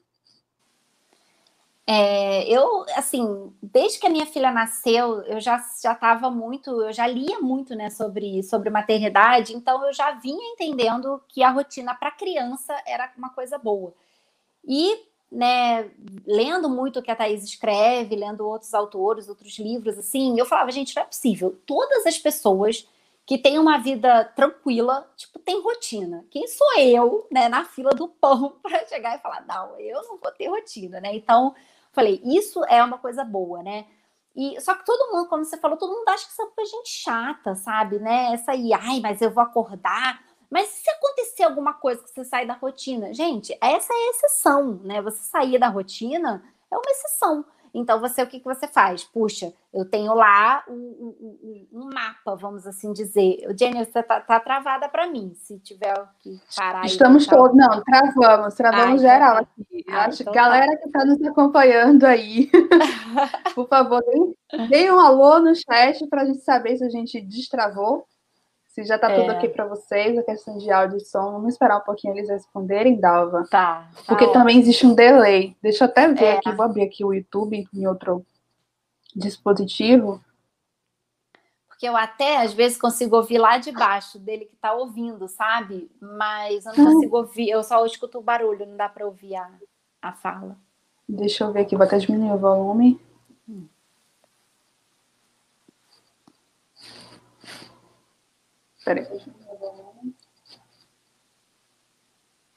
É, eu, assim, desde que a minha filha nasceu, eu já já estava muito, eu já lia muito, né, sobre sobre maternidade, então eu já vinha entendendo que a rotina para criança era uma coisa boa. E, né, lendo muito o que a Thais escreve, lendo outros autores, outros livros, assim, eu falava, gente, não é possível. Todas as pessoas que têm uma vida tranquila, tipo, tem rotina. Quem sou eu, né, na fila do pão [LAUGHS] para chegar e falar, não, eu não vou ter rotina, né? Então, Falei, isso é uma coisa boa, né? E, só que todo mundo, como você falou, todo mundo acha que isso é gente chata, sabe? Né? Essa aí, ai, mas eu vou acordar. Mas se acontecer alguma coisa que você sai da rotina, gente, essa é a exceção, né? Você sair da rotina é uma exceção. Então, você o que, que você faz? Puxa, eu tenho lá um, um, um mapa, vamos assim dizer. Jenny, você tá, tá travada para mim, se tiver que parar. Estamos todos, não, travamos, travamos Ai, geral aqui. Ai, Acho então tá. galera tá. que está nos acompanhando aí, [LAUGHS] por favor, deem um alô no chat para a gente saber se a gente destravou. Se já está tudo é. aqui para vocês, a questão de áudio e som, vamos esperar um pouquinho eles responderem, Dalva. Tá. tá Porque ótimo. também existe um delay. Deixa eu até ver é. aqui, vou abrir aqui o YouTube em outro dispositivo. Porque eu até, às vezes, consigo ouvir lá de baixo dele que está ouvindo, sabe? Mas eu não consigo ouvir, eu só escuto o barulho, não dá para ouvir a, a fala. Deixa eu ver aqui, vou até diminuir o volume. Peraí.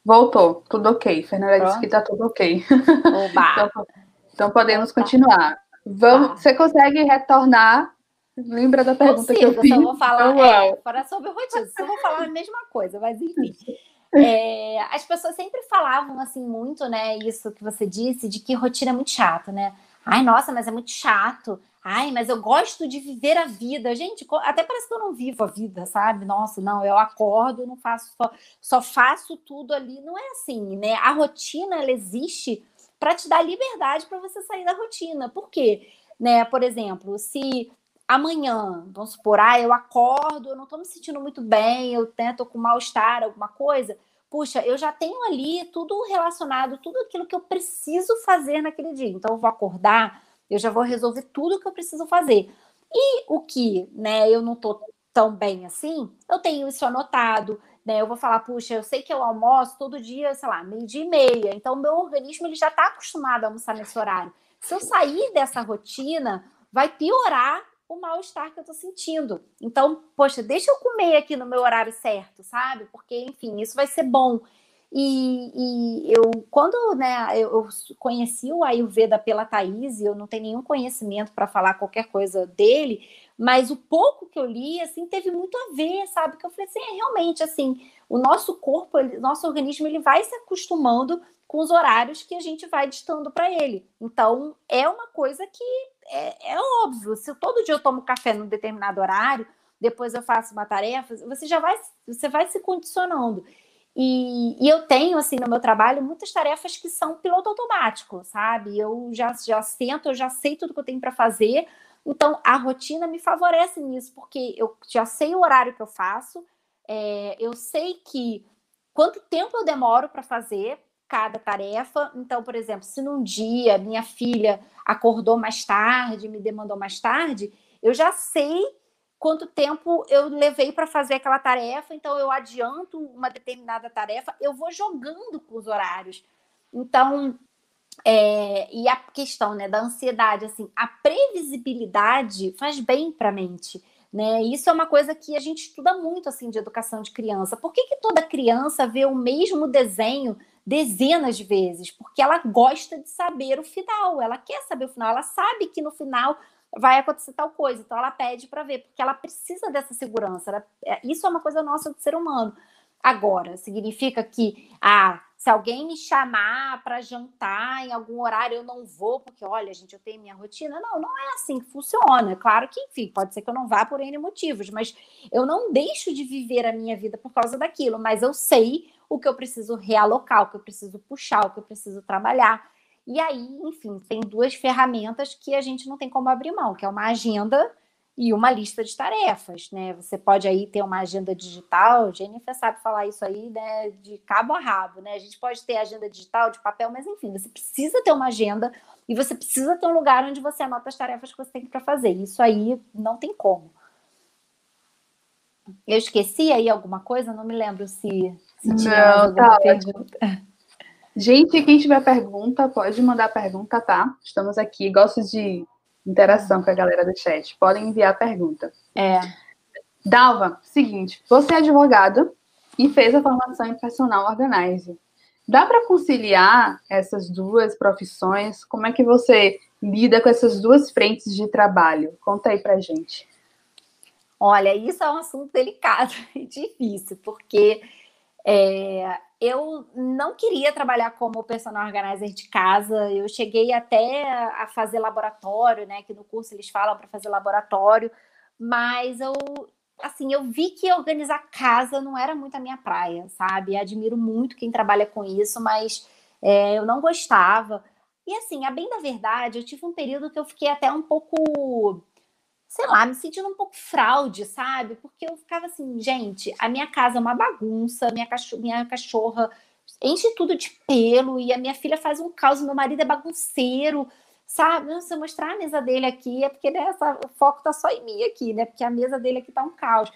Voltou, tudo ok. Fernanda disse que está tudo ok. [LAUGHS] então, então, podemos continuar. Vamos, tá. Você consegue retornar? Lembra da pergunta Consigo, que eu fiz? Só vou falar então, é, para sobre rotina. Só vou falar a mesma coisa, mas enfim. É, as pessoas sempre falavam assim muito, né? Isso que você disse, de que rotina é muito chato, né? Ai, nossa, mas é muito chato. Ai, mas eu gosto de viver a vida. Gente, até parece que eu não vivo a vida, sabe? Nossa, não, eu acordo, não faço só, só faço tudo ali. Não é assim, né? A rotina ela existe para te dar liberdade para você sair da rotina. Por quê? Né? Por exemplo, se amanhã, vamos supor, ah, eu acordo, eu não estou me sentindo muito bem, eu tento com mal-estar, alguma coisa, puxa, eu já tenho ali tudo relacionado, tudo aquilo que eu preciso fazer naquele dia. Então, eu vou acordar, eu já vou resolver tudo que eu preciso fazer. E o que, né, eu não estou tão bem assim, eu tenho isso anotado, né? Eu vou falar, puxa, eu sei que eu almoço todo dia, sei lá, meio-dia e meia, então meu organismo ele já está acostumado a almoçar nesse horário. Se eu sair dessa rotina, vai piorar o mal-estar que eu estou sentindo. Então, poxa, deixa eu comer aqui no meu horário certo, sabe? Porque, enfim, isso vai ser bom. E, e, eu, quando né, eu, conheci o Ayurveda pela Thaís, eu não tenho nenhum conhecimento para falar qualquer coisa dele, mas o pouco que eu li, assim, teve muito a ver, sabe? Que eu falei assim, é realmente, assim, o nosso corpo, o nosso organismo, ele vai se acostumando com os horários que a gente vai distando para ele. Então, é uma coisa que é, é, óbvio. Se todo dia eu tomo café num determinado horário, depois eu faço uma tarefa, você já vai, você vai se condicionando. E, e, eu tenho, assim, no meu trabalho, muitas tarefas que são piloto automático, sabe? Eu já, já sento, eu já sei tudo que eu tenho para fazer. Então, a rotina me favorece nisso, porque eu já sei o horário que eu faço, é, eu sei que quanto tempo eu demoro para fazer, cada tarefa. Então, por exemplo, se num dia minha filha acordou mais tarde, me demandou mais tarde, eu já sei quanto tempo eu levei para fazer aquela tarefa, então eu adianto uma determinada tarefa, eu vou jogando com os horários. Então, é, e a questão né, da ansiedade, assim, a previsibilidade faz bem para a mente. Né? Isso é uma coisa que a gente estuda muito assim de educação de criança. Por que, que toda criança vê o mesmo desenho dezenas de vezes, porque ela gosta de saber o final, ela quer saber o final, ela sabe que no final vai acontecer tal coisa, então ela pede para ver, porque ela precisa dessa segurança. Ela, é, isso é uma coisa nossa do ser humano. Agora, significa que, ah, se alguém me chamar para jantar em algum horário, eu não vou, porque, olha, gente, eu tenho minha rotina. Não, não é assim que funciona. Claro que, enfim, pode ser que eu não vá por N motivos, mas eu não deixo de viver a minha vida por causa daquilo, mas eu sei o que eu preciso realocar, o que eu preciso puxar, o que eu preciso trabalhar. E aí, enfim, tem duas ferramentas que a gente não tem como abrir mão, que é uma agenda e uma lista de tarefas, né? Você pode aí ter uma agenda digital, Jennifer sabe falar isso aí, né, de cabo a rabo, né? A gente pode ter agenda digital de papel, mas enfim, você precisa ter uma agenda e você precisa ter um lugar onde você anota as tarefas que você tem para fazer. Isso aí não tem como. Eu esqueci aí alguma coisa? Não me lembro se, se tinha não, tá pergunta. Gente, quem tiver pergunta, pode mandar pergunta, tá? Estamos aqui, gosto de interação com a galera do chat. Podem enviar pergunta. É. Dalva, seguinte, você é advogado e fez a formação em personal organizer. Dá para conciliar essas duas profissões? Como é que você lida com essas duas frentes de trabalho? Conta aí pra gente. Olha, isso é um assunto delicado [LAUGHS] e difícil, porque é, eu não queria trabalhar como personal organizer de casa. Eu cheguei até a fazer laboratório, né? Que no curso eles falam para fazer laboratório, mas eu assim, eu vi que organizar casa não era muito a minha praia, sabe? Admiro muito quem trabalha com isso, mas é, eu não gostava. E assim, a bem da verdade, eu tive um período que eu fiquei até um pouco, sei lá, me sentindo um pouco fraude, sabe? Porque eu ficava assim, gente, a minha casa é uma bagunça, minha, cachorra, minha cachorra enche tudo de pelo e a minha filha faz um caos, meu marido é bagunceiro sabe? Se eu mostrar a mesa dele aqui, é porque né, o foco tá só em mim aqui, né? Porque a mesa dele aqui tá um caos.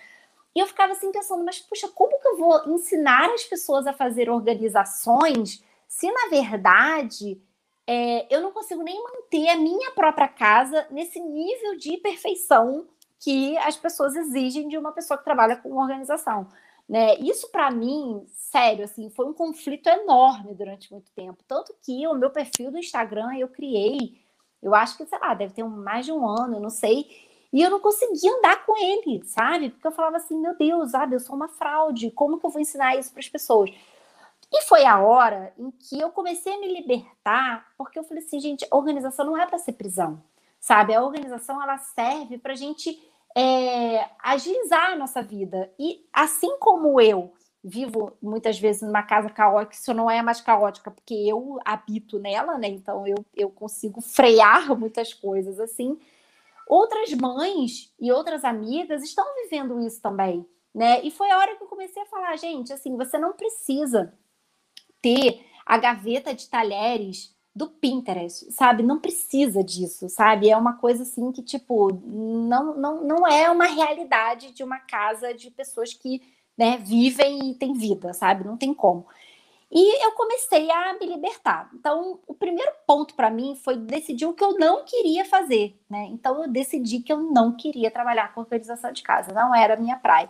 E eu ficava assim pensando, mas puxa, como que eu vou ensinar as pessoas a fazer organizações se na verdade é, eu não consigo nem manter a minha própria casa nesse nível de perfeição que as pessoas exigem de uma pessoa que trabalha com organização. Né? Isso para mim, sério, assim, foi um conflito enorme durante muito tempo. Tanto que o meu perfil do Instagram eu criei eu acho que, sei lá, deve ter mais de um ano, eu não sei. E eu não conseguia andar com ele, sabe? Porque eu falava assim, meu Deus, sabe, eu sou uma fraude, como que eu vou ensinar isso para as pessoas? E foi a hora em que eu comecei a me libertar, porque eu falei assim, gente, organização não é para ser prisão, sabe? A organização ela serve para a gente é, agilizar a nossa vida. E assim como eu vivo muitas vezes numa casa caótica, isso não é mais caótica, porque eu habito nela, né? Então eu, eu consigo frear muitas coisas assim. Outras mães e outras amigas estão vivendo isso também, né? E foi a hora que eu comecei a falar, gente, assim, você não precisa ter a gaveta de talheres do Pinterest, sabe? Não precisa disso, sabe? É uma coisa assim que, tipo, não, não, não é uma realidade de uma casa de pessoas que né, vivem e têm vida, sabe? Não tem como. E eu comecei a me libertar. Então, o primeiro ponto para mim foi decidir o que eu não queria fazer, né? Então, eu decidi que eu não queria trabalhar com organização de casa, não era a minha praia.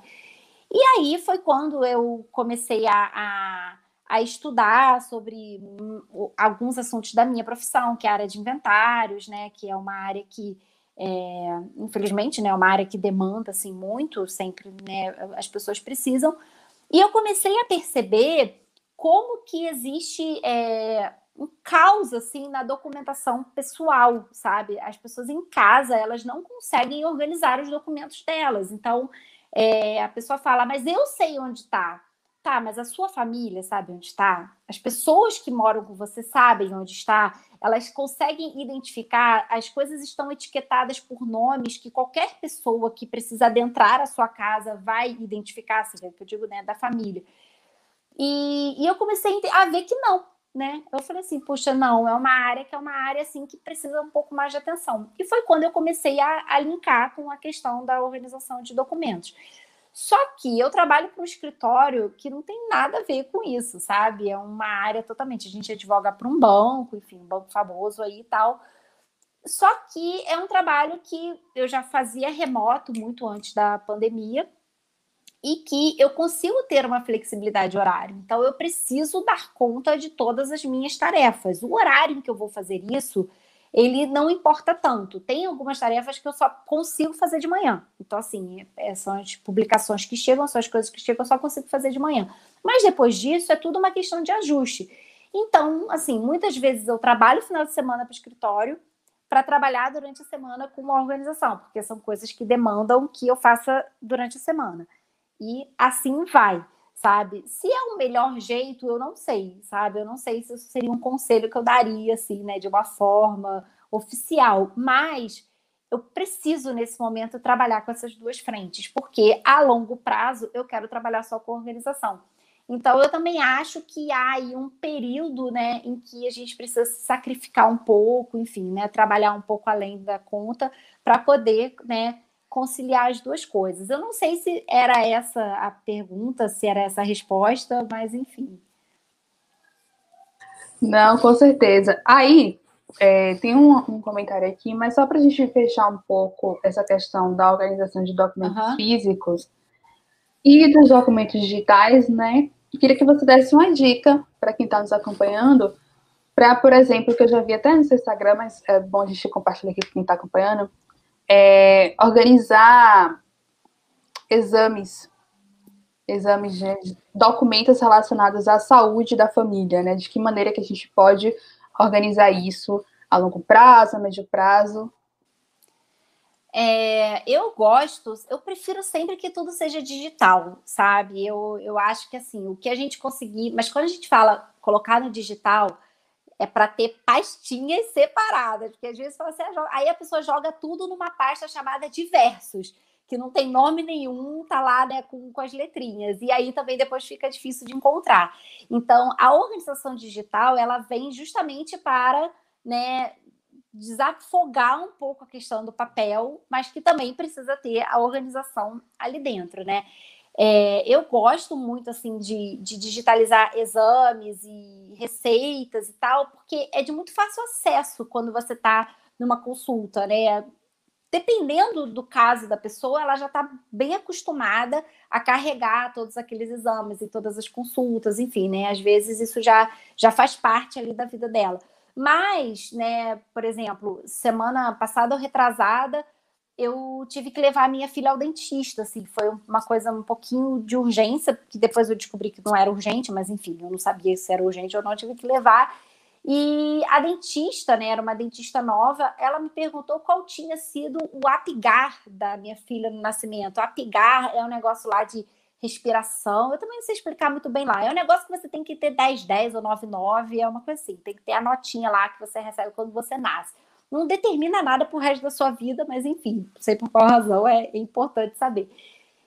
E aí foi quando eu comecei a, a, a estudar sobre hum, alguns assuntos da minha profissão, que é a área de inventários, né? Que é uma área que é, infelizmente, né, é uma área que demanda assim muito, sempre, né, as pessoas precisam. E eu comecei a perceber como que existe é, um caos assim na documentação pessoal, sabe? As pessoas em casa elas não conseguem organizar os documentos delas. Então é, a pessoa fala, mas eu sei onde está. Tá, mas a sua família sabe onde está? As pessoas que moram com você sabem onde está? Elas conseguem identificar, as coisas estão etiquetadas por nomes que qualquer pessoa que precisa adentrar a sua casa vai identificar, o que eu digo, né, da família. E, e eu comecei a ver que não, né? Eu falei assim, puxa, não, é uma área que é uma área assim que precisa um pouco mais de atenção. E foi quando eu comecei a, a linkar com a questão da organização de documentos. Só que eu trabalho para um escritório que não tem nada a ver com isso, sabe? É uma área totalmente. A gente advoga para um banco, enfim, um banco famoso aí e tal. Só que é um trabalho que eu já fazia remoto muito antes da pandemia e que eu consigo ter uma flexibilidade horária. Então, eu preciso dar conta de todas as minhas tarefas. O horário em que eu vou fazer isso ele não importa tanto. Tem algumas tarefas que eu só consigo fazer de manhã. Então, assim, é, são as publicações que chegam, são as coisas que chegam, eu só consigo fazer de manhã. Mas depois disso, é tudo uma questão de ajuste. Então, assim, muitas vezes eu trabalho final de semana para o escritório para trabalhar durante a semana com uma organização, porque são coisas que demandam que eu faça durante a semana. E assim vai sabe? Se é o melhor jeito, eu não sei, sabe? Eu não sei se isso seria um conselho que eu daria, assim, né, de uma forma oficial, mas eu preciso, nesse momento, trabalhar com essas duas frentes, porque a longo prazo eu quero trabalhar só com organização. Então, eu também acho que há aí um período né, em que a gente precisa se sacrificar um pouco, enfim, né, trabalhar um pouco além da conta para poder né, conciliar as duas coisas. Eu não sei se era essa a pergunta, se era essa a resposta, mas enfim. Não, com certeza. Aí, é, tem um, um, comentário aqui, mas só para a gente fechar um pouco essa questão da organização de documentos uhum. físicos e dos documentos digitais, né? queria que você desse uma dica para quem está nos acompanhando, para, por exemplo, que eu já vi até no seu Instagram, mas é bom a gente compartilhar aqui com quem está acompanhando, é organizar exames, exames de documentos relacionados à saúde da família, né? De que maneira que a gente pode organizar isso a longo prazo, a médio prazo. É, eu gosto, eu prefiro sempre que tudo seja digital, sabe? Eu, eu acho que assim, o que a gente conseguir, mas quando a gente fala colocar no digital, é para ter pastinhas separadas, porque às vezes você joga, aí a pessoa joga tudo numa pasta chamada diversos, que não tem nome nenhum, tá lá né, com, com as letrinhas, e aí também depois fica difícil de encontrar. Então, a organização digital, ela vem justamente para né, desafogar um pouco a questão do papel, mas que também precisa ter a organização ali dentro, né? É, eu gosto muito assim de, de, digitalizar exames e receitas e tal, porque é de muito fácil acesso quando você está numa consulta, né? Dependendo do caso da pessoa, ela já está bem acostumada a carregar todos aqueles exames e todas as consultas, enfim, né? Às vezes isso já, já faz parte ali da vida dela. Mas, né, por exemplo, semana passada ou retrasada, eu tive que levar a minha filha ao dentista, assim, foi uma coisa um pouquinho de urgência, que depois eu descobri que não era urgente, mas enfim, eu não sabia se era urgente ou não, tive que levar. E a dentista, né, era uma dentista nova, ela me perguntou qual tinha sido o apigar da minha filha no nascimento. O apigar é um negócio lá de respiração. Eu também não sei explicar muito bem lá. É um negócio que você tem que ter 10, 10 ou 9, 9, é uma coisa assim. Tem que ter a notinha lá que você recebe quando você nasce. Não determina nada pro resto da sua vida, mas enfim, não sei por qual razão, é, é importante saber.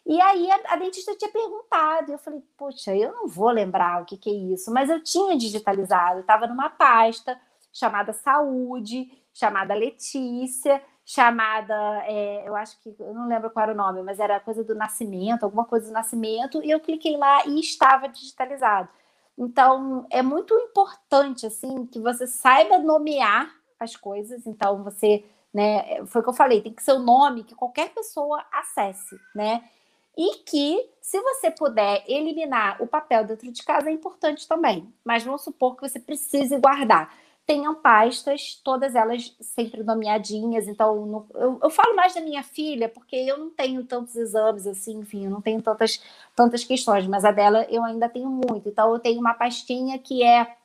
E aí a, a, dentista tinha perguntado, eu falei, poxa, eu não vou lembrar o que, que é isso, mas eu tinha digitalizado, estava numa pasta chamada Saúde, chamada Letícia, chamada, é, eu acho que, eu não lembro qual era o nome, mas era coisa do nascimento, alguma coisa do nascimento, e eu cliquei lá e estava digitalizado. Então, é muito importante, assim, que você saiba nomear as coisas, então você, né, foi o que eu falei, tem que ser o nome que qualquer pessoa acesse, né, e que, se você puder eliminar o papel dentro de casa, é importante também, mas vamos supor que você precise guardar tenham pastas, todas elas sempre nomeadinhas. Então, no, eu, eu, falo mais da minha filha, porque eu não tenho tantos exames assim, enfim, eu não tenho tantas, tantas questões, mas a dela eu ainda tenho muito. Então, eu tenho uma pastinha que é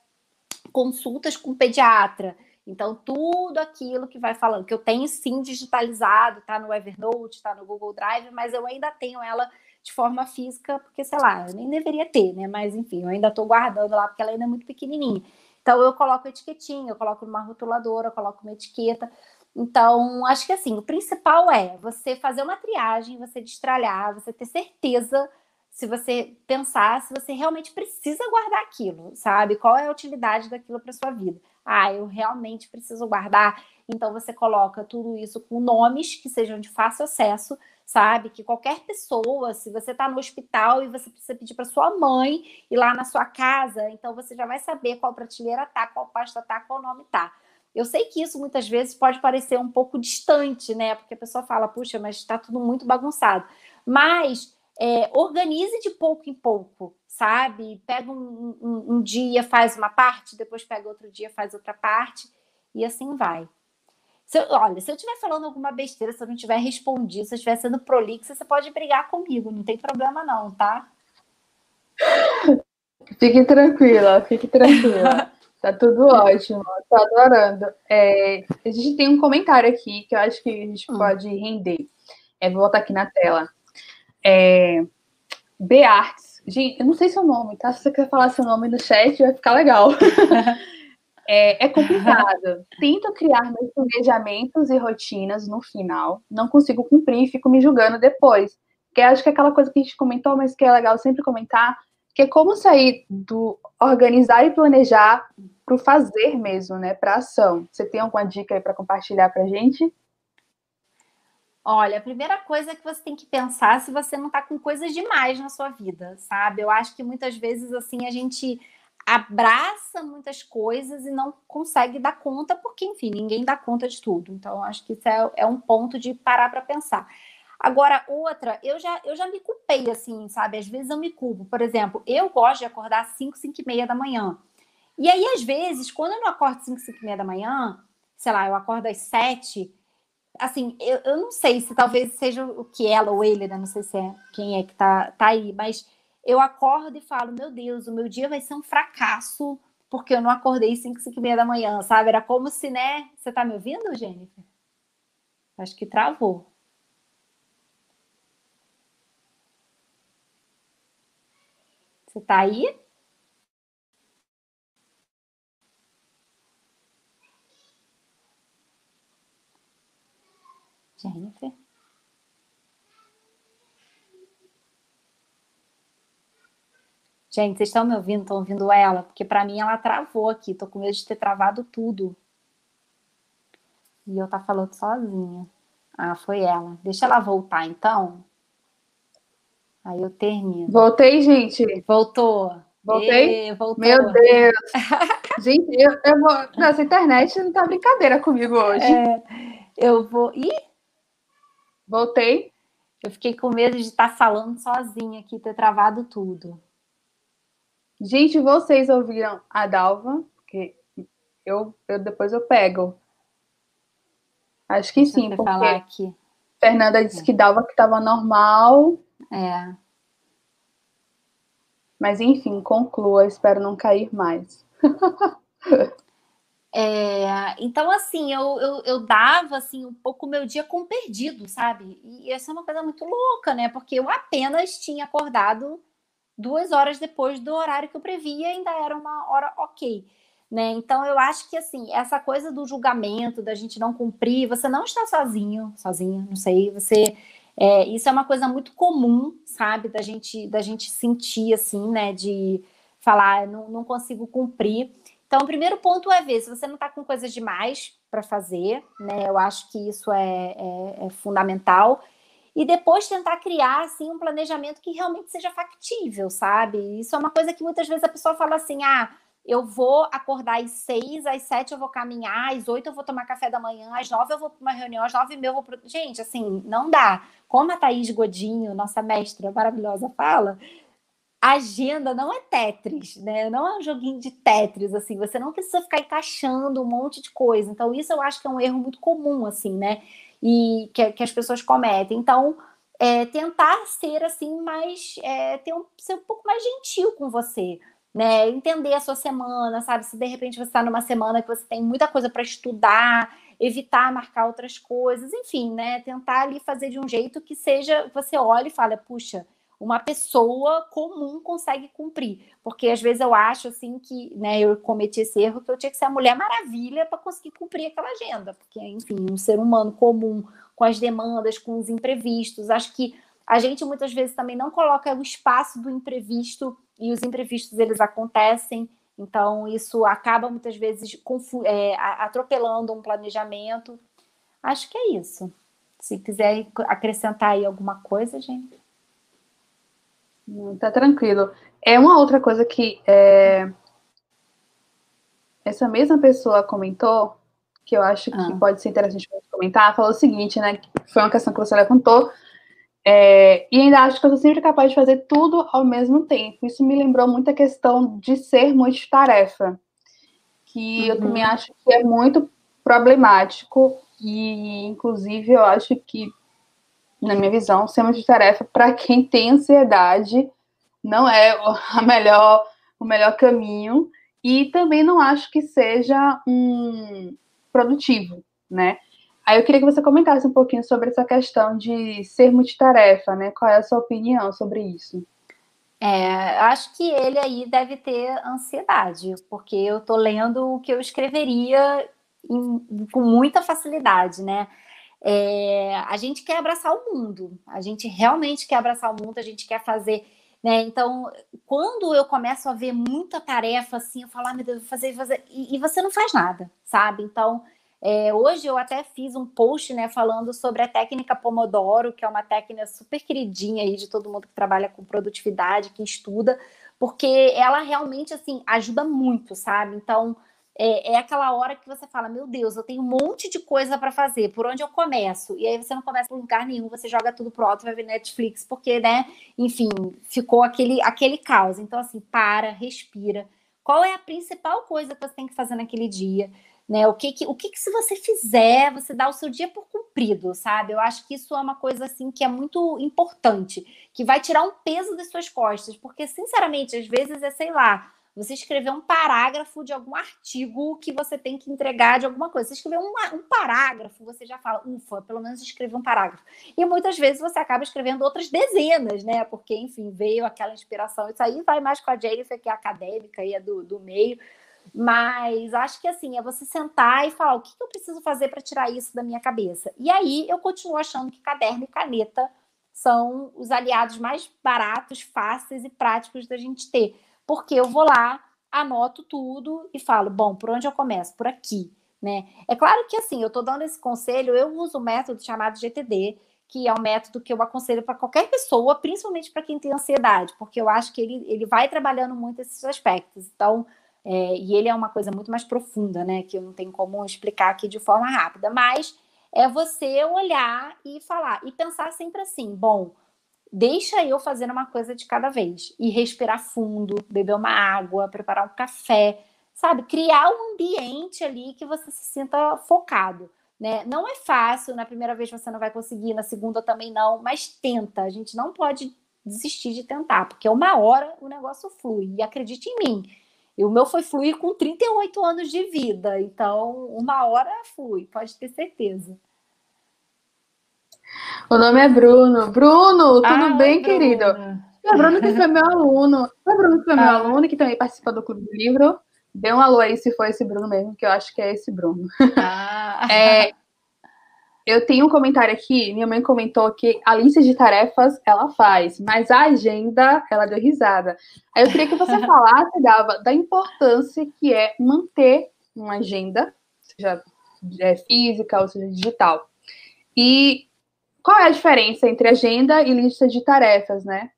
consultas com pediatra. Então, tudo aquilo que vai falando, que eu tenho sim digitalizado, tá no Evernote, tá no Google Drive, mas eu ainda tenho ela de forma física, porque, sei lá, eu nem deveria ter, né? Mas, enfim, eu ainda estou guardando lá, porque ela ainda é muito pequenininha. Então eu coloco etiquetinha, eu coloco numa rotuladora, eu coloco uma etiqueta. Então, acho que assim, o principal é você fazer uma triagem, você destralhar, você ter certeza se você pensar se você realmente precisa guardar aquilo, sabe? Qual é a utilidade daquilo para sua vida? Ah, eu realmente preciso guardar. Então você coloca tudo isso com nomes que sejam de fácil acesso sabe? Que qualquer pessoa, se você está no hospital e você precisa pedir para sua mãe ir lá na sua casa, então você já vai saber qual prateleira tá, qual pasta tá, qual nome tá. Eu sei que isso muitas vezes pode parecer um pouco distante, né? Porque a pessoa fala, puxa, mas está tudo muito bagunçado. Mas é, organize de pouco em pouco, sabe? Pega um, um, um dia, faz uma parte, depois pega outro dia, faz outra parte, e assim vai. Se eu, olha, se eu estiver falando alguma besteira, se eu não tiver respondido, se eu estiver sendo prolixa, você pode brigar comigo, não tem problema não, tá? Fique tranquila, fique tranquila. [LAUGHS] Tá tudo ótimo, tô adorando. É, a gente tem um comentário aqui que eu acho que a gente hum. pode render. É, vou botar aqui na tela. É, Bearts. Gente, eu não sei seu nome, tá? Se você quer falar seu nome no chat, vai ficar legal. [LAUGHS] É, é complicado. Tento criar meus planejamentos e rotinas no final, não consigo cumprir e fico me julgando depois. Que acho que é aquela coisa que a gente comentou, mas que é legal sempre comentar, que é como sair do organizar e planejar para o fazer mesmo, né? Para ação. Você tem alguma dica aí para compartilhar para gente? Olha, a primeira coisa que você tem que pensar se você não está com coisas demais na sua vida, sabe? Eu acho que muitas vezes assim a gente abraça muitas coisas e não consegue dar conta, porque, enfim, ninguém dá conta de tudo. Então, acho que isso é, é um ponto de parar para pensar. Agora, outra, eu já, eu já me culpei, assim, sabe? Às vezes eu me culpo. Por exemplo, eu gosto de acordar às 5, 5 e meia da manhã. E aí, às vezes, quando eu não acordo às 5, 5 e meia da manhã, sei lá, eu acordo às 7, assim, eu, eu não sei se talvez seja o que ela ou ele, né? Não sei se é quem é que tá, tá aí, mas eu acordo e falo, meu Deus, o meu dia vai ser um fracasso porque eu não acordei 5, 5 e meia da manhã, sabe? Era como se, né? Você tá me ouvindo, Jennifer? Acho que travou. Você tá aí? Jennifer? Gente, vocês estão me ouvindo? Estão ouvindo ela? Porque para mim ela travou aqui. Tô com medo de ter travado tudo. E eu tá falando sozinha. Ah, foi ela. Deixa ela voltar então. Aí eu termino. Voltei, gente. Voltou. Voltei? E, voltou. Meu Deus. [LAUGHS] gente, eu, eu vou. Nossa, internet não tá brincadeira comigo hoje. É, eu vou. Ih! Voltei. Eu fiquei com medo de estar tá falando sozinha aqui, ter travado tudo. Gente, vocês ouviram a Dalva? Porque eu, eu depois eu pego. Acho que Deixa sim, porque falar aqui. Fernanda disse é. que Dalva que estava normal. É. Mas enfim, conclua, espero não cair mais. [LAUGHS] é, então, assim, eu, eu, eu, dava assim, um pouco meu dia com perdido, sabe? E essa é uma coisa muito louca, né? Porque eu apenas tinha acordado duas horas depois do horário que eu previa, ainda era uma hora ok. Né? Então, eu acho que assim, essa coisa do julgamento, da gente não cumprir, você não está sozinho, sozinha, não sei, você é, isso é uma coisa muito comum, sabe, da gente, da gente sentir assim, né, de falar, não, não consigo cumprir. Então, o primeiro ponto é ver se você não está com coisas demais para fazer, né? Eu acho que isso é, é, é, fundamental. E depois tentar criar assim um planejamento que realmente seja factível, sabe? Isso é uma coisa que muitas vezes a pessoa fala assim: ah, eu vou acordar às seis, às sete eu vou caminhar, às oito eu vou tomar café da manhã, às nove eu vou para uma reunião, às nove e meia eu vou para. Gente, assim, não dá. Como a Thaís Godinho, nossa mestra maravilhosa, fala, agenda não é Tetris, né? Não é um joguinho de Tetris, assim, você não precisa ficar encaixando um monte de coisa. Então, isso eu acho que é um erro muito comum, assim, né? E que, que as pessoas cometem. Então, é, tentar ser assim mais é, ter um, ser um pouco mais gentil com você né? Entender a sua semana, sabe? Se de repente você está numa semana que você tem muita coisa para estudar, evitar marcar outras coisas, enfim, né? Tentar ali fazer de um jeito que seja, você olhe e fala, puxa, uma pessoa comum consegue cumprir. Porque às vezes eu acho assim que, né, eu cometi esse erro que eu tinha que ser a mulher maravilha para conseguir cumprir aquela agenda, porque enfim, um ser humano comum com as demandas, com os imprevistos, acho que a gente muitas vezes também não coloca o espaço do imprevisto e os imprevistos eles acontecem, então isso acaba muitas vezes é, atropelando um planejamento. Acho que é isso. Se quiser acrescentar aí alguma coisa, gente. Tá tranquilo. É uma outra coisa que é... essa mesma pessoa comentou, que eu acho que ah. pode ser interessante comentar, falou o seguinte, né? Foi uma questão que você levantou é, e ainda acho que eu sou sempre capaz de fazer tudo ao mesmo tempo. Isso me lembrou muito a questão de ser multitarefa, que uhum. eu também acho que é muito problemático. E, inclusive, eu acho que, na minha visão, ser multitarefa para quem tem ansiedade não é [LAUGHS] a melhor, o melhor caminho. E também não acho que seja um produtivo, né? Aí eu queria que você comentasse um pouquinho sobre essa questão de ser multitarefa, né? Qual é a sua opinião sobre isso? É, acho que ele aí deve ter ansiedade, porque eu estou lendo o que eu escreveria em, com muita facilidade, né? É, a gente quer abraçar o mundo, a gente realmente quer abraçar o mundo, a gente quer fazer Né? Então, quando eu começo a ver muita tarefa assim, eu falo, ah, meu Deus, vou fazer, fazer, e, e você não faz nada, sabe? Então, é, hoje eu até fiz um post né, falando sobre a técnica Pomodoro, que é uma técnica super queridinha aí de todo mundo que trabalha com produtividade, que estuda, porque ela realmente assim ajuda muito, sabe? Então é, é aquela hora que você fala, meu Deus, eu tenho um monte de coisa para fazer, por onde eu começo? E aí você não começa por lugar nenhum, você joga tudo pro alto, vai ver Netflix, porque, né, enfim, ficou aquele, aquele caos. Então, assim, para, respira. Qual é a principal coisa que você tem que fazer naquele dia? Né? O que que, o que que se você fizer, você dá o seu dia por cumprido, sabe? Eu acho que isso é uma coisa assim que é muito importante, que vai tirar um peso das suas costas, porque sinceramente, às vezes é, sei lá, você escrever um parágrafo de algum artigo que você tem que entregar de alguma coisa. Você escrever um, um parágrafo, você já fala, ufa, pelo menos escrevi um parágrafo. E muitas vezes você acaba escrevendo outras dezenas, né? Porque, enfim, veio aquela inspiração. Isso aí vai mais com a Jennifer, que é acadêmica e é do, do meio. Mas acho que assim, é você sentar e falar o que, que eu preciso fazer para tirar isso da minha cabeça. E aí eu continuo achando que caderno e caneta são os aliados mais baratos, fáceis e práticos da gente ter. Porque eu vou lá, anoto tudo e falo, bom, por onde eu começo? Por aqui. Né? É claro que assim, eu estou dando esse conselho, eu uso o método chamado GTD, que é um método que eu aconselho para qualquer pessoa, principalmente para quem tem ansiedade, porque eu acho que ele, ele vai trabalhando muito esses aspectos. Então, é, e ele é uma coisa muito mais profunda, né? Que eu não tenho como explicar aqui de forma rápida. Mas é você olhar e falar e pensar sempre assim: bom, deixa eu fazer uma coisa de cada vez e respirar fundo, beber uma água, preparar um café, sabe? Criar um ambiente ali que você se sinta focado. Né? Não é fácil, na primeira vez você não vai conseguir, na segunda também não, mas tenta. A gente não pode desistir de tentar, porque uma hora o negócio flui. E acredite em mim, e o meu foi fluir com 38 anos de vida. Então, uma hora flui, pode ter certeza. O nome é Bruno. Bruno, tudo ah, bem, Bruno. querido? É Bruno que foi meu aluno. É Bruno que foi meu ah. aluno, que também participa do Clube do Livro. Dê um alô aí se for esse Bruno mesmo, que eu acho que é esse Bruno. Ah. [LAUGHS] É, eu tenho um comentário aqui, minha mãe comentou que a lista de tarefas ela faz, mas a agenda ela deu risada. Aí eu queria que você [LAUGHS] falasse, Gava, da importância que é manter uma agenda, seja é, física ou seja digital. E qual é a diferença entre agenda e lista de tarefas, né?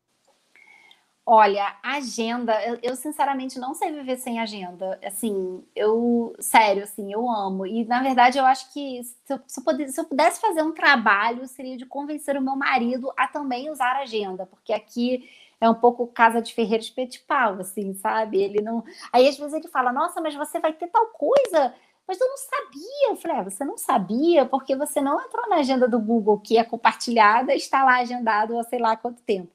Olha, agenda, eu, eu, sinceramente não sei viver sem agenda. Assim, eu, sério, assim, eu amo. E na verdade eu acho que se eu, se eu, pudesse, se eu pudesse fazer um trabalho, seria de convencer o meu marido a também usar agenda, porque aqui é um pouco casa de ferreiro espetipau, assim, sabe? Ele não. Aí às vezes ele fala: Nossa, mas você vai ter tal coisa. Mas eu não sabia. Eu falei: é, Você não sabia porque você não entrou na agenda do Google, que é compartilhada, está lá agendado há sei lá quanto tempo.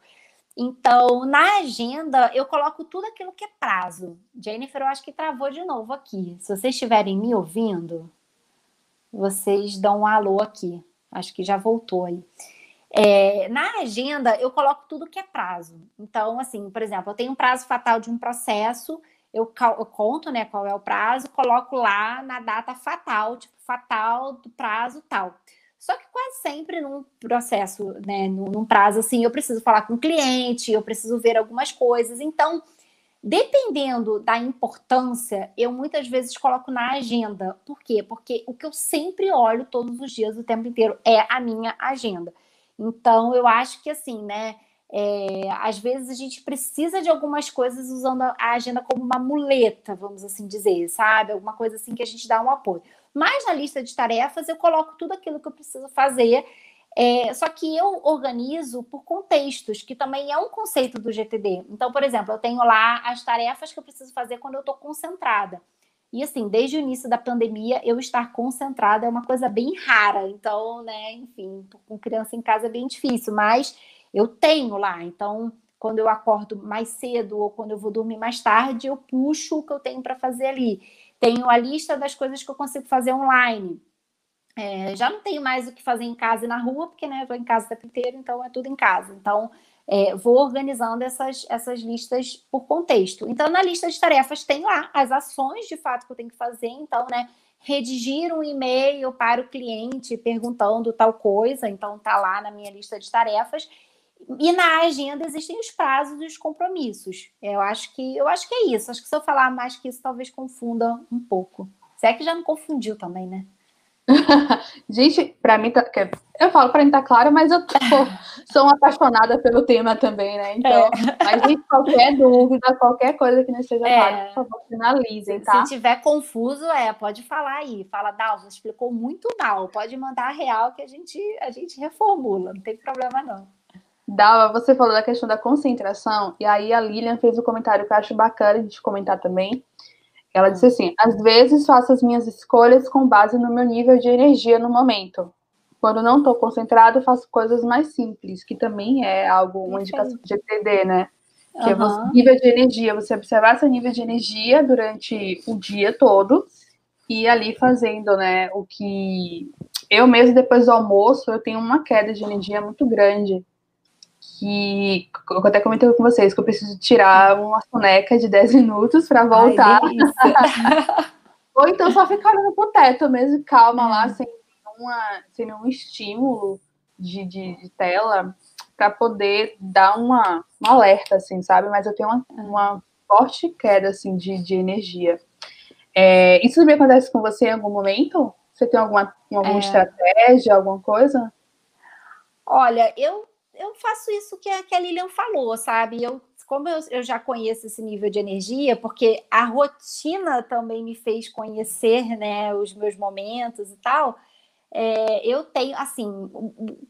Então, na agenda, eu coloco tudo aquilo que é prazo. Jennifer, eu acho que travou de novo aqui. Se vocês estiverem me ouvindo, vocês dão um alô aqui. Acho que já voltou aí. É, na agenda, eu coloco tudo que é prazo. Então, assim, por exemplo, eu tenho um prazo fatal de um processo, eu, eu conto né, qual é o prazo, coloco lá na data fatal, tipo, fatal do prazo tal. Só que quase sempre num processo, né, num, prazo assim, eu preciso falar com o cliente, eu preciso ver algumas coisas. Então, dependendo da importância, eu muitas vezes coloco na agenda. Por quê? Porque o que eu sempre olho todos os dias, o tempo inteiro, é a minha agenda. Então, eu acho que assim, né? É, às vezes a gente precisa de algumas coisas usando a agenda como uma muleta, vamos assim dizer, sabe? Alguma coisa assim que a gente dá um apoio. Mas na lista de tarefas eu coloco tudo aquilo que eu preciso fazer. É, só que eu organizo por contextos, que também é um conceito do GTD. Então, por exemplo, eu tenho lá as tarefas que eu preciso fazer quando eu estou concentrada. E assim, desde o início da pandemia, eu estar concentrada é uma coisa bem rara. Então, né, enfim, com criança em casa é bem difícil, mas eu tenho lá. Então, quando eu acordo mais cedo ou quando eu vou dormir mais tarde, eu puxo o que eu tenho para fazer ali. Tenho a lista das coisas que eu consigo fazer online. É, já não tenho mais o que fazer em casa e na rua, porque né, eu estou em casa o tempo inteiro, então é tudo em casa. Então, é, vou organizando essas, essas listas por contexto. Então, na lista de tarefas tem lá as ações de fato que eu tenho que fazer. Então, né, redigir um e-mail para o cliente perguntando tal coisa. Então, tá lá na minha lista de tarefas. E na agenda existem os prazos e os compromissos. Eu acho que eu acho que é isso. Acho que se eu falar mais que isso, talvez confunda um pouco. Se é que já não confundiu também, né? [LAUGHS] Gente, para mim, tá, eu falo para mim tá claro, mas eu tô, sou uma apaixonada pelo tema também, né? Então, é. mas gente, qualquer dúvida, qualquer coisa que não esteja é. claro, por favor, finalizem, tá? Se tiver confuso, é, pode falar aí. Fala, Dalva, explicou muito mal. Pode mandar a real que a gente, a gente reformula, não tem problema não. Dalva, você falou da questão da concentração, e aí a Lilian fez um comentário que eu acho bacana de comentar também, ela disse assim: às vezes faço as minhas escolhas com base no meu nível de energia no momento. Quando não estou concentrado, faço coisas mais simples, que também é algo, uma indicação de ETD, né? Que uhum. é o nível de energia, você observar seu nível de energia durante o dia todo e ali fazendo, né, o que eu mesmo depois do almoço, eu tenho uma queda de energia muito grande que eu até comentei com vocês que eu preciso tirar uma soneca de 10 minutos para voltar. Ai, [LAUGHS] Ou então só ficar olhando pro teto mesmo, calma lá, sem, nenhuma, sem nenhum estímulo de, de, de tela, para poder dar uma, uma alerta, assim, sabe? Mas eu tenho uma, é. uma forte queda, assim, de, de energia. É, isso também acontece com você em algum momento? Você tem alguma, alguma é. estratégia, alguma coisa? Olha, eu eu faço isso que a, que a Lilian falou, sabe? Eu, como eu, eu já conheço esse nível de energia, porque a rotina também me fez conhecer né, os meus momentos e tal. É, eu tenho, assim,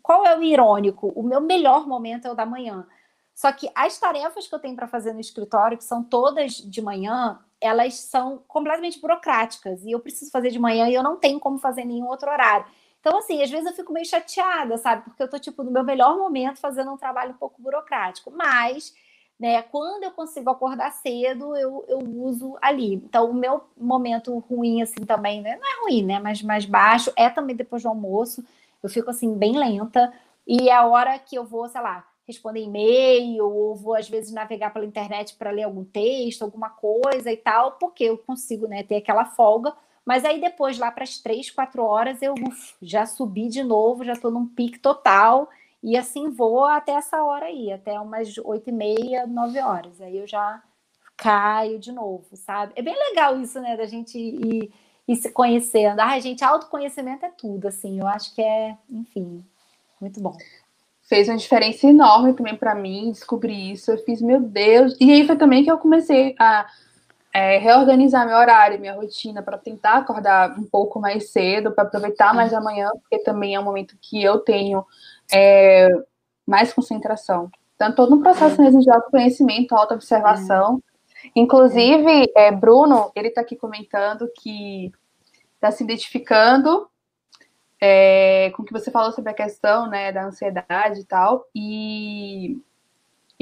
qual é o irônico? O meu melhor momento é o da manhã. Só que as tarefas que eu tenho para fazer no escritório, que são todas de manhã, elas são completamente burocráticas e eu preciso fazer de manhã e eu não tenho como fazer nenhum outro horário. Então, assim, às vezes eu fico meio chateada, sabe? Porque eu tô, tipo, no meu melhor momento fazendo um trabalho um pouco burocrático. Mas, né, quando eu consigo acordar cedo, eu, eu uso ali. Então, o meu momento ruim, assim, também, né? Não é ruim, né? Mas mais baixo, é também depois do almoço. Eu fico, assim, bem lenta. E é a hora que eu vou, sei lá, responder e-mail, ou vou, às vezes, navegar pela internet para ler algum texto, alguma coisa e tal, porque eu consigo, né, ter aquela folga mas aí depois, lá para as três, quatro horas, eu uf, já subi de novo, já estou num pique total. E assim vou até essa hora aí, até umas oito e meia, nove horas. Aí eu já caio de novo, sabe? É bem legal isso, né? Da gente ir, ir se conhecendo. Ah, gente, autoconhecimento é tudo, assim. Eu acho que é, enfim, muito bom fez uma diferença enorme também para mim descobrir isso. Eu fiz, meu Deus. E aí foi também que eu comecei a é, reorganizar meu horário, minha rotina, para tentar acordar um pouco mais cedo, para aproveitar mais a manhã, porque também é um momento que eu tenho é, mais concentração. Então, todo um processo mesmo de autoconhecimento, autoobservação. Inclusive, é, Bruno, ele está aqui comentando que está se identificando é, com o que você falou sobre a questão né, da ansiedade e tal. E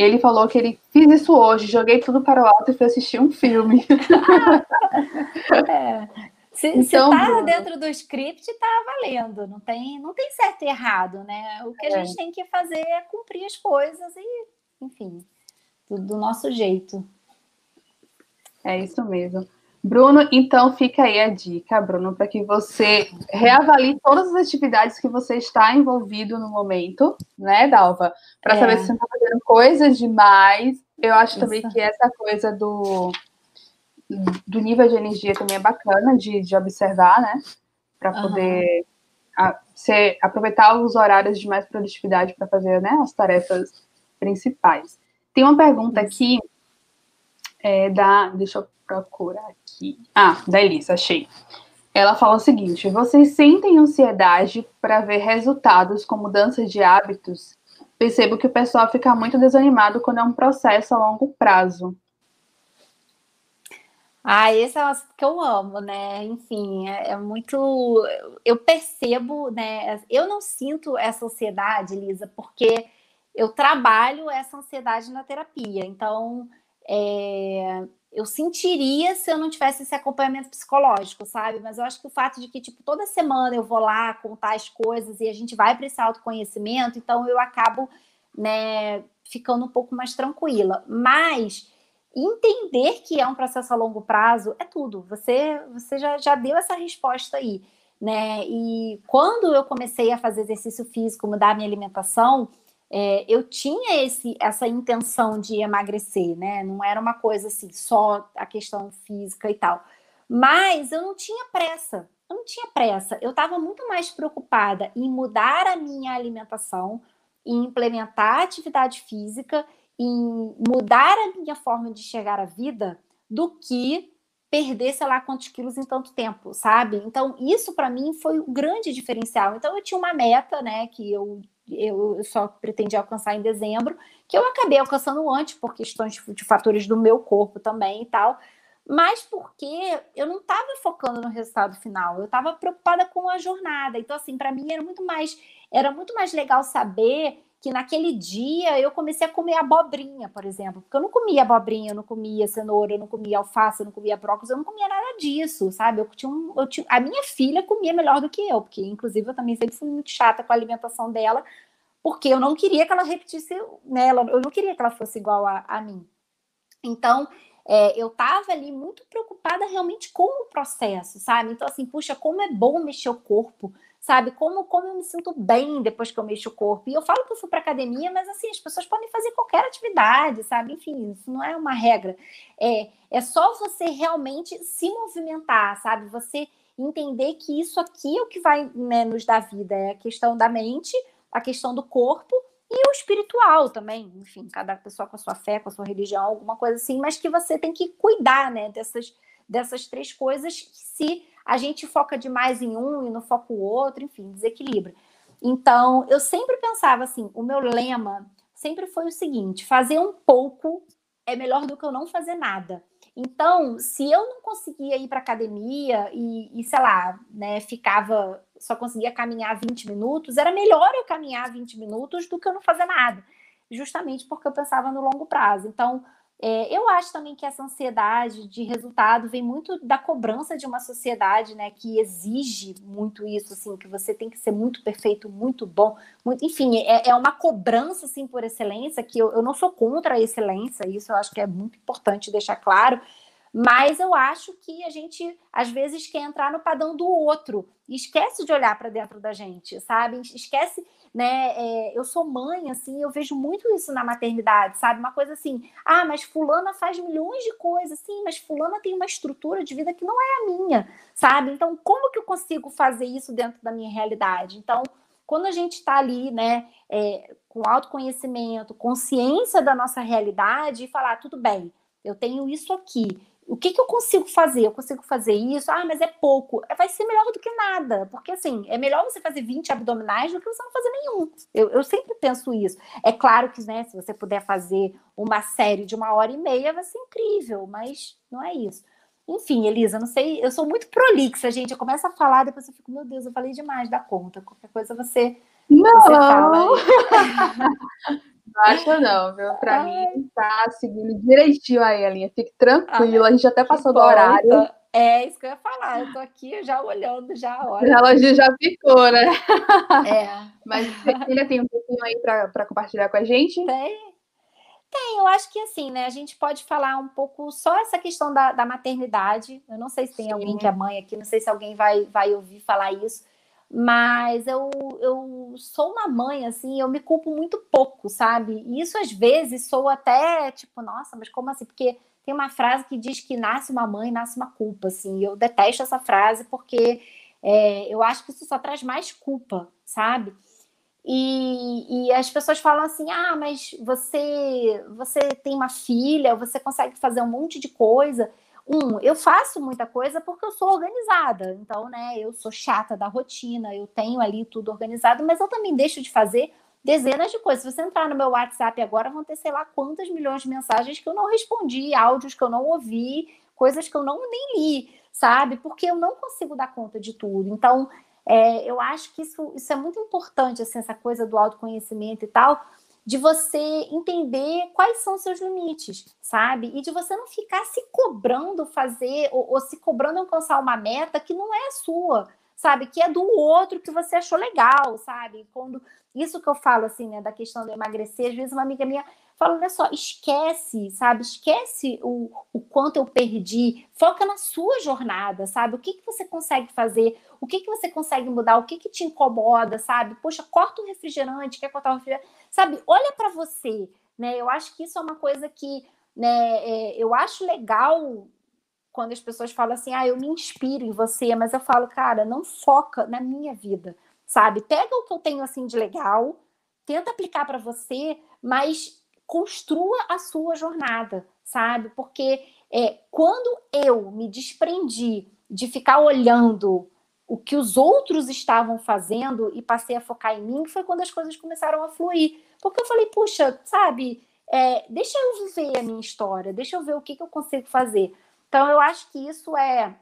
ele falou que ele fiz isso hoje, joguei tudo para o alto e fui assistir um filme. [LAUGHS] é. Se, então, se tá dentro do script, tá valendo. Não tem, não tem certo e errado, né? O que a é. gente tem que fazer é cumprir as coisas e, enfim, tudo do nosso jeito. É isso mesmo. Bruno, então fica aí a dica, Bruno, para que você reavalie todas as atividades que você está envolvido no momento, né, Dalva? Para é. saber se você está fazendo coisas demais. Eu acho Isso. também que essa coisa do, do nível de energia também é bacana de, de observar, né? Para poder uhum. a, ser, aproveitar os horários de mais produtividade para fazer né, as tarefas principais. Tem uma pergunta aqui é, da. Deixa eu procurar aqui. Ah, da Elisa, achei. Ela fala o seguinte: vocês sentem ansiedade para ver resultados com mudança de hábitos? Percebo que o pessoal fica muito desanimado quando é um processo a longo prazo. Ah, esse é o que eu amo, né? Enfim, é, é, muito. Eu percebo, né? Eu não sinto essa ansiedade, Lisa, porque eu trabalho essa ansiedade na terapia. Então, é, eu sentiria se eu não tivesse esse acompanhamento psicológico, sabe? Mas eu acho que o fato de que, tipo, toda semana eu vou lá contar as coisas e a gente vai para esse autoconhecimento, então eu acabo, né, ficando um pouco mais tranquila. Mas entender que é um processo a longo prazo é tudo. Você, você já, já deu essa resposta aí, né? E quando eu comecei a fazer exercício físico, mudar minha alimentação, é, eu tinha esse, essa intenção de emagrecer, né? Não era uma coisa assim, só a questão física e tal. Mas eu não tinha pressa, eu não tinha pressa. Eu estava muito mais preocupada em mudar a minha alimentação, em implementar atividade física, em mudar a minha forma de chegar à vida, do que perder, sei lá, quantos quilos em tanto tempo, sabe? Então, isso para mim foi o grande diferencial. Então, eu tinha uma meta, né, que eu, eu só pretendia alcançar em dezembro, que eu acabei alcançando antes, por questões de fatores do meu corpo também e tal, mas porque eu não estava focando no resultado final, eu estava preocupada com a jornada. Então, assim, para mim era muito mais era muito mais legal saber que naquele dia eu comecei a comer abobrinha, por exemplo, porque eu não comia abobrinha, eu não comia cenoura, eu não comia alface, eu não comia brócolis, eu não comia nada disso, sabe? Eu tinha, um, eu tinha a minha filha comia melhor do que eu, porque inclusive eu também sempre fui muito chata com a alimentação dela, porque eu não queria que ela repetisse nela, eu não queria que ela fosse igual a, a mim. Então, é, eu estava ali muito preocupada realmente com o processo, sabe? Então, assim, puxa, como é bom mexer o corpo, sabe? Como, como eu me sinto bem depois que eu mexo o corpo. E eu falo que eu fui para academia, mas assim, as pessoas podem fazer qualquer atividade, sabe? Enfim, isso não é uma regra. É, é só você realmente se movimentar, sabe? Você entender que isso aqui é o que vai né, nos dar vida, é a questão da mente, a questão do corpo e o espiritual também, enfim, cada pessoa com a sua fé, com a sua religião, alguma coisa assim, mas que você tem que cuidar, né, dessas, dessas três coisas se a gente foca demais em um e não foca o outro, enfim, desequilibra. Então, eu sempre pensava assim, o meu lema sempre foi o seguinte: fazer um pouco é melhor do que eu não fazer nada. Então, se eu não conseguia ir para academia e, e, sei lá, né, ficava, só conseguia caminhar 20 minutos, era melhor eu caminhar 20 minutos do que eu não fazer nada, justamente porque eu pensava no longo prazo. Então, é, eu acho também que essa ansiedade de resultado vem muito da cobrança de uma sociedade, né, que exige muito isso, assim, que você tem que ser muito perfeito, muito bom, muito, enfim, é, é uma cobrança, assim, por excelência, que eu, eu não sou contra a excelência, isso eu acho que é muito importante deixar claro, mas eu acho que a gente, às vezes, quer entrar no padrão do outro e esquece de olhar para dentro da gente, sabe? Esquece, né? É, eu sou mãe, assim, eu vejo muito isso na maternidade, sabe? Uma coisa assim, ah, mas fulana faz milhões de coisas, sim, mas fulana tem uma estrutura de vida que não é a minha, sabe? Então, como que eu consigo fazer isso dentro da minha realidade? Então, quando a gente está ali, né, é, com autoconhecimento, consciência da nossa realidade e falar, tudo bem, eu tenho isso aqui, o que, que eu consigo fazer? Eu consigo fazer isso? Ah, mas é pouco. É, vai ser melhor do que nada. Porque, assim, é melhor você fazer 20 abdominais do que você não fazer nenhum. Eu, eu sempre penso isso. É claro que, né, se você puder fazer uma série de uma hora e meia, vai ser incrível. Mas não é isso. Enfim, Elisa, não sei, eu sou muito prolixa, gente. Eu começo a falar, depois eu fico, meu Deus, eu falei demais da conta. Qualquer coisa você, não. você fala. [LAUGHS] Não acho não, viu? Pra mim tá seguindo direitinho aí a linha. Fique tranquila, a gente até passou do horário. É isso que eu ia falar. Eu tô aqui já olhando já a hora. Relógio já ficou, né? [LAUGHS] É. Mas você tem um pouquinho aí para compartilhar com a gente? Tem. Tem, eu acho que assim, né? A gente pode falar um pouco só essa questão da, da maternidade. Eu não sei se tem Sim. alguém que é mãe aqui, não sei se alguém vai, vai ouvir falar isso mas eu, eu sou uma mãe, assim, eu me culpo muito pouco, sabe? E isso às vezes sou até tipo, nossa, mas como assim? Porque tem uma frase que diz que nasce uma mãe, nasce uma culpa, assim. Eu detesto essa frase porque é, eu acho que isso só traz mais culpa, sabe? E, e, as pessoas falam assim: ah, mas você, você tem uma filha, você consegue fazer um monte de coisa. Um, eu faço muita coisa porque eu sou organizada. Então, né, eu sou chata da rotina, eu tenho ali tudo organizado, mas eu também deixo de fazer dezenas de coisas. Se você entrar no meu WhatsApp agora, vão ter sei lá quantas milhões de mensagens que eu não respondi, áudios que eu não ouvi, coisas que eu não nem li, sabe? Porque eu não consigo dar conta de tudo. Então, é, eu acho que isso, isso é muito importante, assim, essa coisa do autoconhecimento e tal, de você entender quais são seus limites, sabe? E de você não ficar se cobrando fazer ou, ou se cobrando alcançar uma meta que não é sua, sabe? Que é do outro que você achou legal, sabe? Quando isso que eu falo assim, né, da questão do emagrecer, às vezes uma amiga minha fala, olha só, esquece, sabe? Esquece o, o quanto eu perdi, foca na sua jornada, sabe? O que, que você consegue fazer, o que, que você consegue mudar, o que, que te incomoda, sabe? Poxa, corta o refrigerante, quer cortar o refrigerante, sabe? Olha para você, né? Eu acho que isso é uma coisa que, né, é, eu acho legal quando as pessoas falam assim, ah, eu me inspiro em você, mas eu falo, cara, não foca na minha vida, sabe? Pega o que eu tenho assim de legal, tenta aplicar para você, mas construa a sua jornada, sabe? Porque é, quando eu me desprendi de ficar olhando o que os outros estavam fazendo e passei a focar em mim, foi quando as coisas começaram a fluir. Porque eu falei, puxa, sabe, é, deixa eu viver a minha história, deixa eu ver o que, que eu consigo fazer. Então, eu acho que isso é,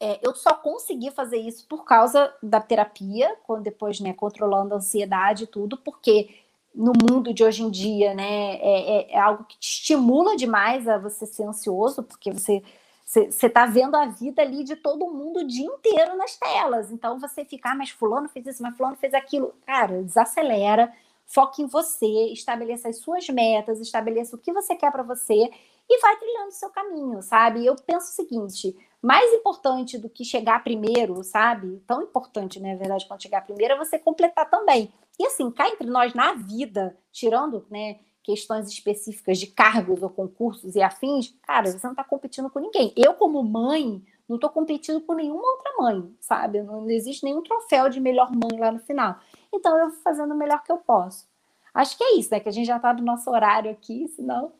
é, eu só consegui fazer isso por causa da terapia, quando depois, né, controlando a ansiedade e tudo, porque no mundo de hoje em dia, né, é, é, é algo que te estimula demais a você ser ansioso, porque você você está vendo a vida ali de todo mundo o dia inteiro nas telas. Então você fica, ah, mas fulano fez isso, mas fulano fez aquilo. Cara, desacelera, foque em você, estabeleça as suas metas, estabeleça o que você quer para você e vai trilhando o seu caminho, sabe? Eu penso o seguinte: mais importante do que chegar primeiro, sabe? Tão importante, né, na verdade, quando chegar primeiro, é você completar também. E assim, cá entre nós, na vida, tirando, né, questões específicas de cargos ou concursos e afins, cara, você não está competindo com ninguém. Eu, como mãe, não estou competindo com nenhuma outra mãe, sabe? Não, não existe nenhum troféu de melhor mãe lá no final. Então, eu vou fazendo o melhor que eu posso. Acho que é isso, né? Que a gente já está no nosso horário aqui, senão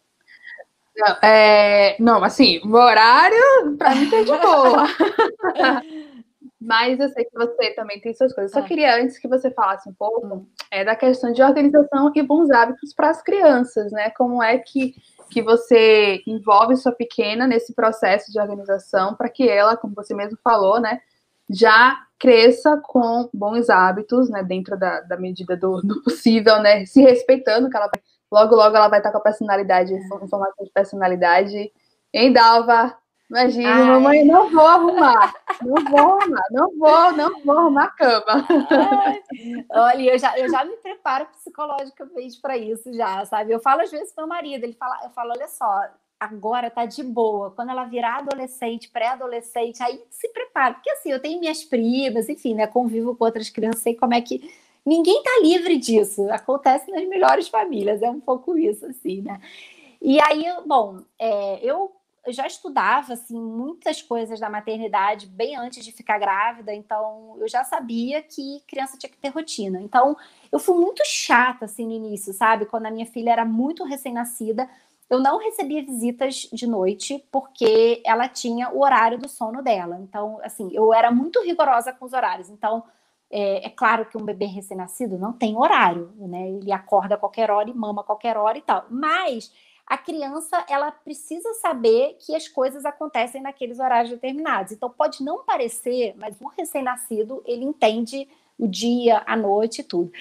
não, é, não, assim, o horário para mim tá de boa. [LAUGHS] Mas eu sei que você também tem suas coisas. Só é. queria, antes que você falasse um pouco, hum. é da questão de organização e bons hábitos para as crianças, né? Como é que, que você envolve sua pequena nesse processo de organização para que ela, como você mesmo falou, né, já cresça com bons hábitos, né, dentro da, da medida do, do possível, né, se respeitando, que ela vai Logo, logo ela vai estar com a personalidade, informação de personalidade. Em Dalva, imagina, Ai. mamãe, não vou arrumar, não vou arrumar, não vou, não vou arrumar a cama. Ai. Olha, eu já, eu já me preparo psicologicamente para isso já, sabe? Eu falo às vezes para o meu marido, ele fala, eu falo, olha só, agora tá de boa. Quando ela virar adolescente, pré-adolescente, aí se prepara. Porque assim, eu tenho minhas primas, enfim, né? Convivo com outras crianças, sei como é que Ninguém está livre disso. Acontece nas melhores famílias, é um pouco isso, assim, né? E aí, bom, é, eu já estudava assim muitas coisas da maternidade bem antes de ficar grávida, então eu já sabia que criança tinha que ter rotina. Então eu fui muito chata assim no início, sabe? Quando a minha filha era muito recém-nascida, eu não recebia visitas de noite porque ela tinha o horário do sono dela. Então, assim, eu era muito rigorosa com os horários. Então, é, é, claro que um bebê recém-nascido não tem horário, né? Ele acorda a qualquer hora e mama a qualquer hora e tal. Mas a criança, ela precisa saber que as coisas acontecem naqueles horários determinados. Então pode não parecer, mas o recém-nascido, ele entende o dia, a noite e tudo.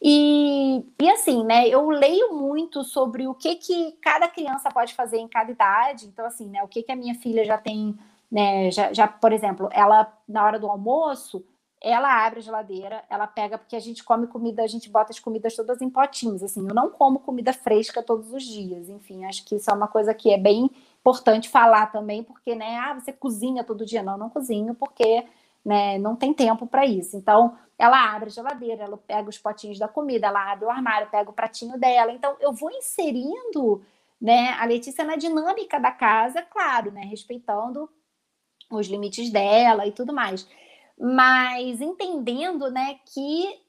E, e assim, né, eu leio muito sobre o que, que cada criança pode fazer em cada idade. Então, assim, né, o que, que a minha filha já tem, né, já, já, por exemplo, ela, na hora do almoço, ela abre a geladeira, ela pega, porque a gente come comida, a gente bota as comidas todas em potinhos, assim, eu não como comida fresca todos os dias, enfim, acho que isso é uma coisa que é bem importante falar também, porque, né, ah, você cozinha todo dia, não, não cozinho, porque, né, não tem tempo para isso, então, ela abre a geladeira, ela pega os potinhos da comida, ela abre o armário, pega o pratinho dela, então, eu vou inserindo, né, a Letícia na dinâmica da casa, claro, né, respeitando os limites dela e tudo mais, mas entendendo, né, que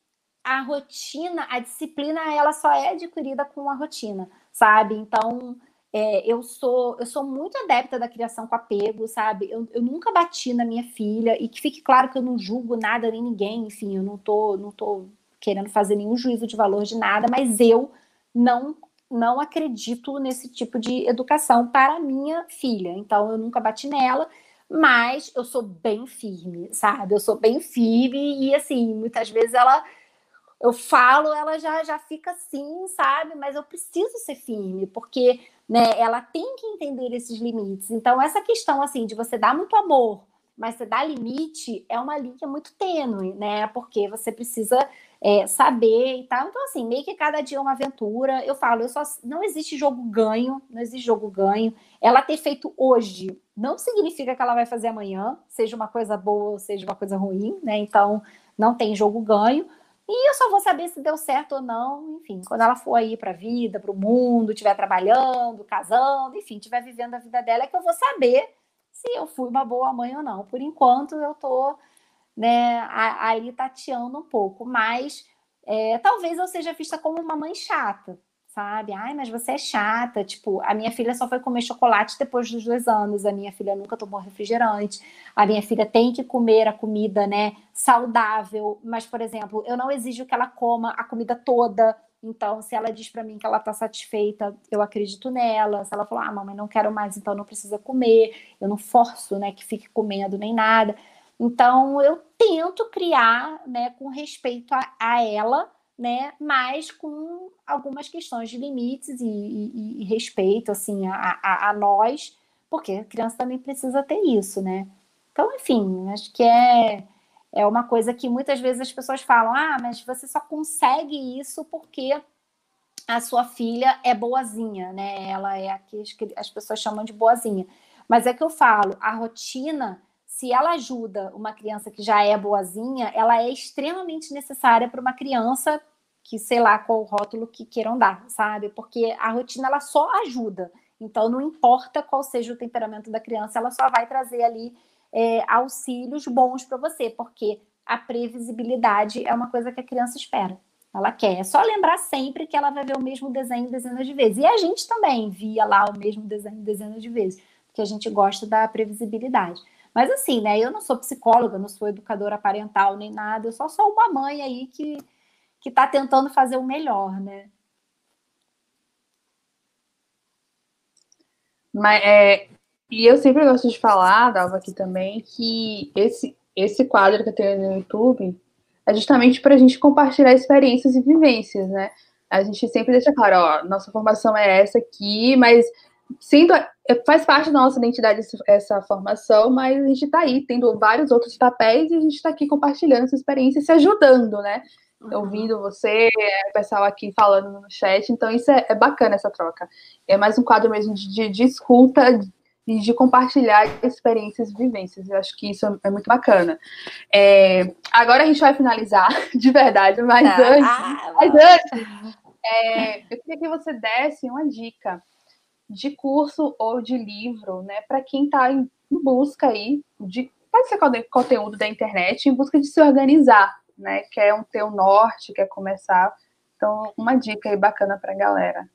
a rotina, a disciplina, ela só é adquirida com a rotina, sabe? Então, é, eu sou eu sou muito adepta da criação com apego, sabe? Eu, eu, nunca bati na minha filha e que fique claro que eu não julgo nada nem ninguém, enfim, eu não tô não tô querendo fazer nenhum juízo de valor de nada, mas eu não não acredito nesse tipo de educação para minha filha. Então, eu nunca bati nela mas eu sou bem firme, sabe? Eu sou bem firme e assim, muitas vezes ela eu falo, ela já já fica assim, sabe? Mas eu preciso ser firme, porque, né, ela tem que entender esses limites. Então essa questão assim de você dar muito amor, Mas você dá limite é uma linha muito tênue, né? Porque você precisa é, saber e tal. Então, assim, meio que cada dia é uma aventura. Eu falo, eu só não existe jogo ganho, não existe jogo ganho. Ela ter feito hoje não significa que ela vai fazer amanhã, seja uma coisa boa ou seja uma coisa ruim, né? Então, não tem jogo ganho. E eu só vou saber se deu certo ou não, enfim, quando ela for aí para a vida, para o mundo, estiver trabalhando, casando, enfim, estiver vivendo a vida dela, é que eu vou saber se eu fui uma boa mãe ou não. Por enquanto, eu estou né, ali tateando um pouco, mas é, talvez eu seja vista como uma mãe chata, sabe? Ai, mas você é chata. Tipo, a minha filha só foi comer chocolate depois dos dois anos, a minha filha nunca tomou refrigerante, a minha filha tem que comer a comida, né, saudável, mas, por exemplo, eu não exijo que ela coma a comida toda. Então, se ela diz para mim que ela está satisfeita, eu acredito nela. Se ela falar, ah, mamãe, não quero mais, então não precisa comer, eu não forço, né, que fique comendo nem nada. Então, eu tento criar, né, com respeito a, a ela, né? Mas com algumas questões de limites e, e, e respeito, assim, a, a, a, nós, porque a criança também precisa ter isso, né? Então, enfim, acho que é, é uma coisa que muitas vezes as pessoas falam, ah, mas você só consegue isso porque a sua filha é boazinha, né? Ela é a que as pessoas chamam de boazinha. Mas é que eu falo, a rotina se ela ajuda uma criança que já é boazinha, ela é extremamente necessária para uma criança que, sei lá, qual o rótulo que queiram dar, sabe? Porque a rotina ela só ajuda. Então, não importa qual seja o temperamento da criança, ela só vai trazer ali é, auxílios bons para você, porque a previsibilidade é uma coisa que a criança espera. Ela quer. É só lembrar sempre que ela vai ver o mesmo desenho dezenas de vezes. E a gente também via lá o mesmo desenho dezenas de vezes, porque a gente gosta da previsibilidade. Mas assim, né? Eu não sou psicóloga, não sou educadora parental nem nada, eu só sou uma mãe aí que que está tentando fazer o melhor, né? Mas, é, e eu sempre gosto de falar, Dalva, aqui também, que esse, esse quadro que eu tenho no YouTube é justamente para a gente compartilhar experiências e vivências, né? A gente sempre deixa claro, ó, nossa formação é essa aqui, mas sendo faz parte da nossa identidade essa formação, mas a gente está aí tendo vários outros papéis e a gente está aqui compartilhando essa experiência e se ajudando, né? Uhum. Ouvindo você, o pessoal aqui falando no chat, então isso é, é, bacana essa troca. É mais um quadro mesmo de, de, de escuta e de compartilhar experiências e vivências. Eu acho que isso é, é muito bacana. É, agora a gente vai finalizar, [LAUGHS] de verdade, mas ah, antes, ah, mas antes é, eu queria que você desse uma dica de curso ou de livro, né, para quem está em busca aí de pode ser conteúdo da internet, em busca de se organizar, né, quer um ter um norte, quer começar. Então, uma dica aí bacana para a galera.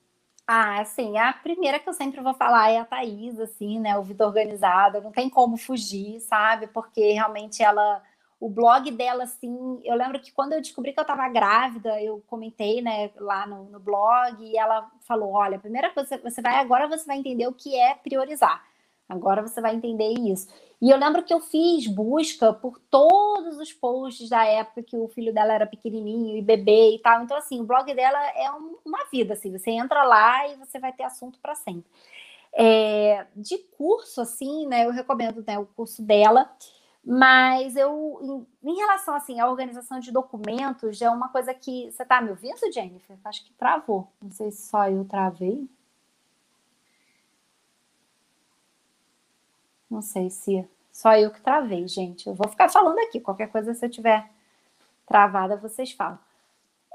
Ah, sim, a primeira que eu sempre vou falar é a Thaís, assim, né, o Vida Organizada, não tem como fugir, sabe, porque realmente ela o blog dela, assim, eu lembro que quando eu descobri que eu estava grávida, eu comentei, né, lá no, no, blog, e ela falou: olha, a primeira coisa você vai, agora você vai entender o que é priorizar. Agora você vai entender isso. E eu lembro que eu fiz busca por todos os posts da época que o filho dela era pequenininho e bebê e tal. Então, assim, o blog dela é um, uma vida, assim, você entra lá e você vai ter assunto para sempre. É, de curso, assim, né, eu recomendo né, o curso dela. Mas eu, em, em, relação assim à organização de documentos, é uma coisa que você está me ouvindo, Jennifer? Acho que travou. Não sei se só eu travei. Não sei se só eu que travei, gente. Eu vou ficar falando aqui. Qualquer coisa, se eu tiver travada, vocês falam.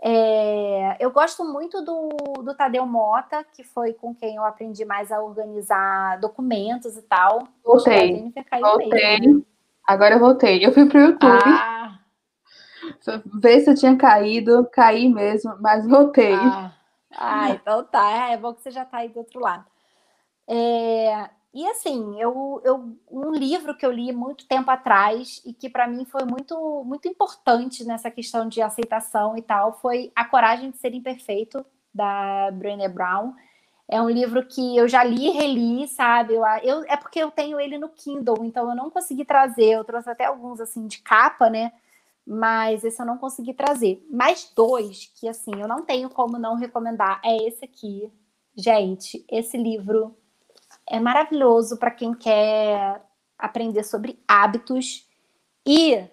É, eu gosto muito do, do Tadeu Mota, que foi com quem eu aprendi mais a organizar documentos e tal. Voltei. Voltei. Mesmo, né? Agora eu voltei. Eu fui pro YouTube. Ah. Ver se eu tinha caído, caí mesmo, mas voltei. Ah, ah então tá. É bom que você já tá aí do outro lado. É, e assim, eu, eu, um livro que eu li muito tempo atrás e que para mim foi muito, muito importante nessa questão de aceitação e tal foi A Coragem de Ser Imperfeito, da Brené Brown. É um livro que eu já li e reli, sabe? Eu, eu, é porque eu tenho ele no Kindle, então eu não consegui trazer. Eu trouxe até alguns, assim, de capa, né? Mas esse eu não consegui trazer. Mais dois que, assim, eu não tenho como não recomendar. É esse aqui. Gente, esse livro é maravilhoso para quem quer aprender sobre hábitos e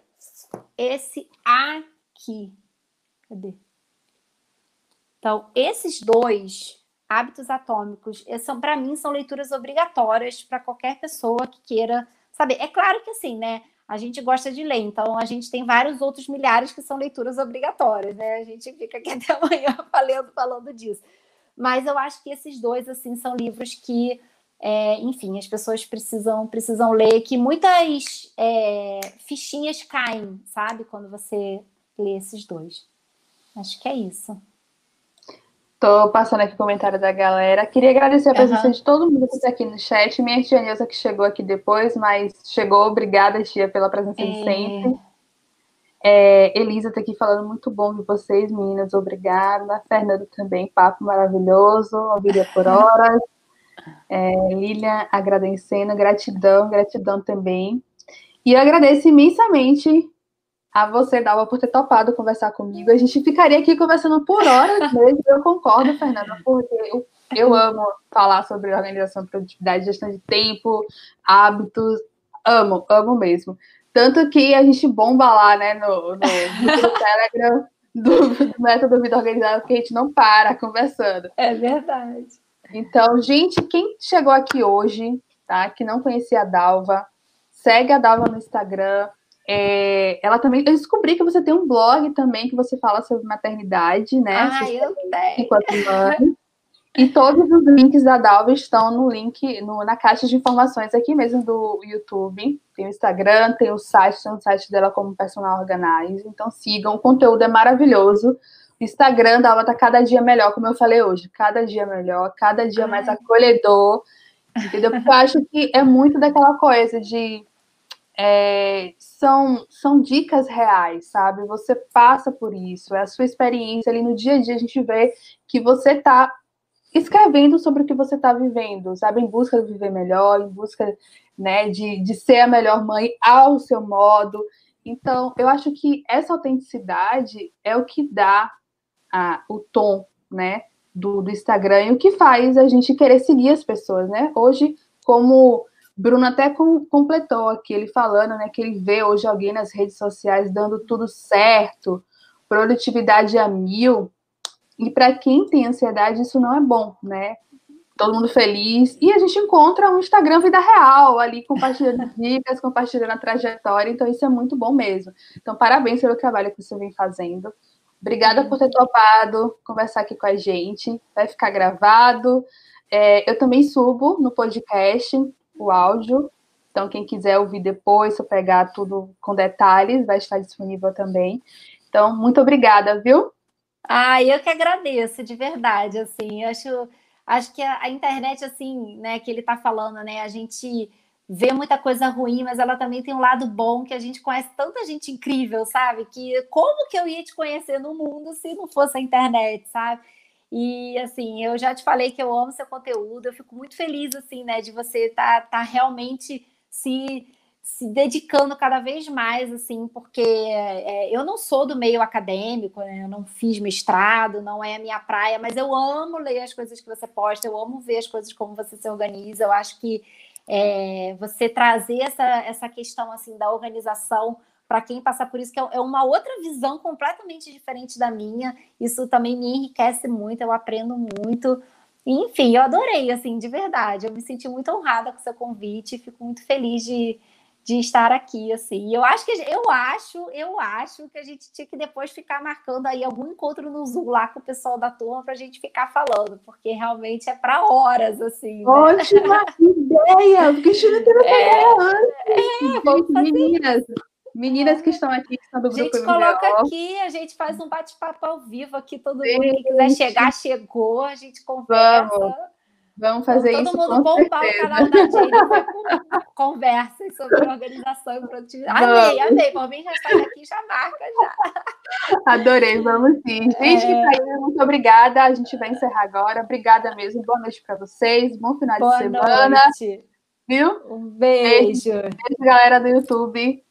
esse aqui. Cadê? Então, esses dois hábitos atômicos, são para mim são leituras obrigatórias para qualquer pessoa que queira saber. É claro que assim, né? A gente gosta de ler, então a gente tem vários outros milhares que são leituras obrigatórias, né? A gente fica aqui [LAUGHS] até amanhã falando, falando disso. Mas eu acho que esses dois, assim, são livros que, é, enfim, as pessoas precisam, precisam ler, que muitas é, fichinhas caem, sabe? Quando você lê esses dois. Acho que é isso. Tô passando aqui o comentário da galera. Queria agradecer a presença uhum. de todo mundo que está aqui no chat. Minha tia Neuza que chegou aqui depois, mas chegou. Obrigada, tia, pela presença é... de sempre. É, Elisa está aqui falando muito bom de vocês, meninas. Obrigada. Fernando também, papo maravilhoso. Ouviria por horas. É, Lilian agradecendo. Gratidão, gratidão também. E eu agradeço imensamente a você, Dalva, por ter topado conversar comigo. A gente ficaria aqui conversando por horas [LAUGHS] mesmo. Eu concordo, Fernanda, porque eu, eu amo falar sobre organização, produtividade, gestão de tempo, hábitos. Amo, amo mesmo. Tanto que a gente bomba lá, né, no, no, no Telegram do, do método Vida Organizada, porque a gente não para conversando. É verdade. Então, gente, quem chegou aqui hoje, tá, que não conhecia a Dalva, segue a Dalva no Instagram, é, ela também. Eu descobri que você tem um blog também que você fala sobre maternidade, né? Ah, eu tenho. E todos os links da Dalva estão no link, no, na caixa de informações aqui mesmo do YouTube. Tem o Instagram, tem o site, tem o site dela como personal organizer. Então sigam, o conteúdo é maravilhoso. O Instagram da Dalva tá cada dia melhor, como eu falei hoje. Cada dia melhor, cada dia Ai. mais acolhedor. Entendeu? Porque eu acho que é muito daquela coisa de é, são, são dicas reais, sabe? Você passa por isso, é a sua experiência ali no dia a dia, a gente vê que você está escrevendo sobre o que você está vivendo, sabe? Em busca de viver melhor, em busca né, de, de ser a melhor mãe ao seu modo. Então, eu acho que essa autenticidade é o que dá a, o tom, né, do, do Instagram e o que faz a gente querer seguir as pessoas, né? Hoje, como Bruno até com, completou aqui, ele falando, né, que ele vê hoje alguém nas redes sociais dando tudo certo, produtividade a mil, e para quem tem ansiedade isso não é bom, né? Todo mundo feliz, e a gente encontra um Instagram vida real, ali compartilhando [LAUGHS] dicas, compartilhando a trajetória, então isso é muito bom mesmo. Então, parabéns pelo trabalho que você vem fazendo. Obrigada por ter topado conversar aqui com a gente. Vai ficar gravado. É, eu também subo no podcast o áudio. Então, quem quiser ouvir depois, ou pegar tudo com detalhes, vai estar disponível também. Então, muito obrigada, viu? Ah, eu que agradeço, de verdade, assim, acho, acho que a, a internet, assim, né, que ele está falando, né, a gente vê muita coisa ruim, mas ela também tem um lado bom que a gente conhece tanta gente incrível, sabe? Que como que eu ia te conhecer no mundo se não fosse a internet, sabe? E assim, eu já te falei que eu amo seu conteúdo, eu fico muito feliz assim, né, de você estar tá, tá realmente se se dedicando cada vez mais, assim, porque é, eu não sou do meio acadêmico, né? eu não fiz mestrado, não é a minha praia, mas eu amo ler as coisas que você posta, eu amo ver as coisas como você se organiza. Eu acho que é, você trazer essa, essa questão assim da organização para quem passa por isso, que é, é uma outra visão completamente diferente da minha. Isso também me enriquece muito, eu aprendo muito. Enfim, eu adorei, assim, de verdade. Eu me senti muito honrada com o seu convite, fico muito feliz de, de estar aqui, assim. Eu acho que eu acho, eu acho que a gente tinha que depois ficar marcando aí algum encontro no Zoom lá com o pessoal da turma para a gente ficar falando, porque realmente é para horas, assim. Né? Ótima [LAUGHS] ideia! Porque a gente não é, é, vamos fazer meninas. Meninas que estão aqui, que estão do grupo A gente coloca aqui, a gente faz um bate-papo ao vivo aqui, todo mundo que quiser chegar, chegou, a gente conversa. Vamos, Vamos fazer todo isso. Todo mundo bombar o canal da Jenny conversas sobre organização e produtividade. Amei, amei. Por mim, já sai daqui já marca já. Adorei, vamos sim. Gente, é... que tá muito obrigada. A gente vai encerrar agora. Obrigada mesmo. Boa noite para vocês. Bom final Boa de semana. Noite. Viu? Um beijo. Beijo, beijo galera do YouTube.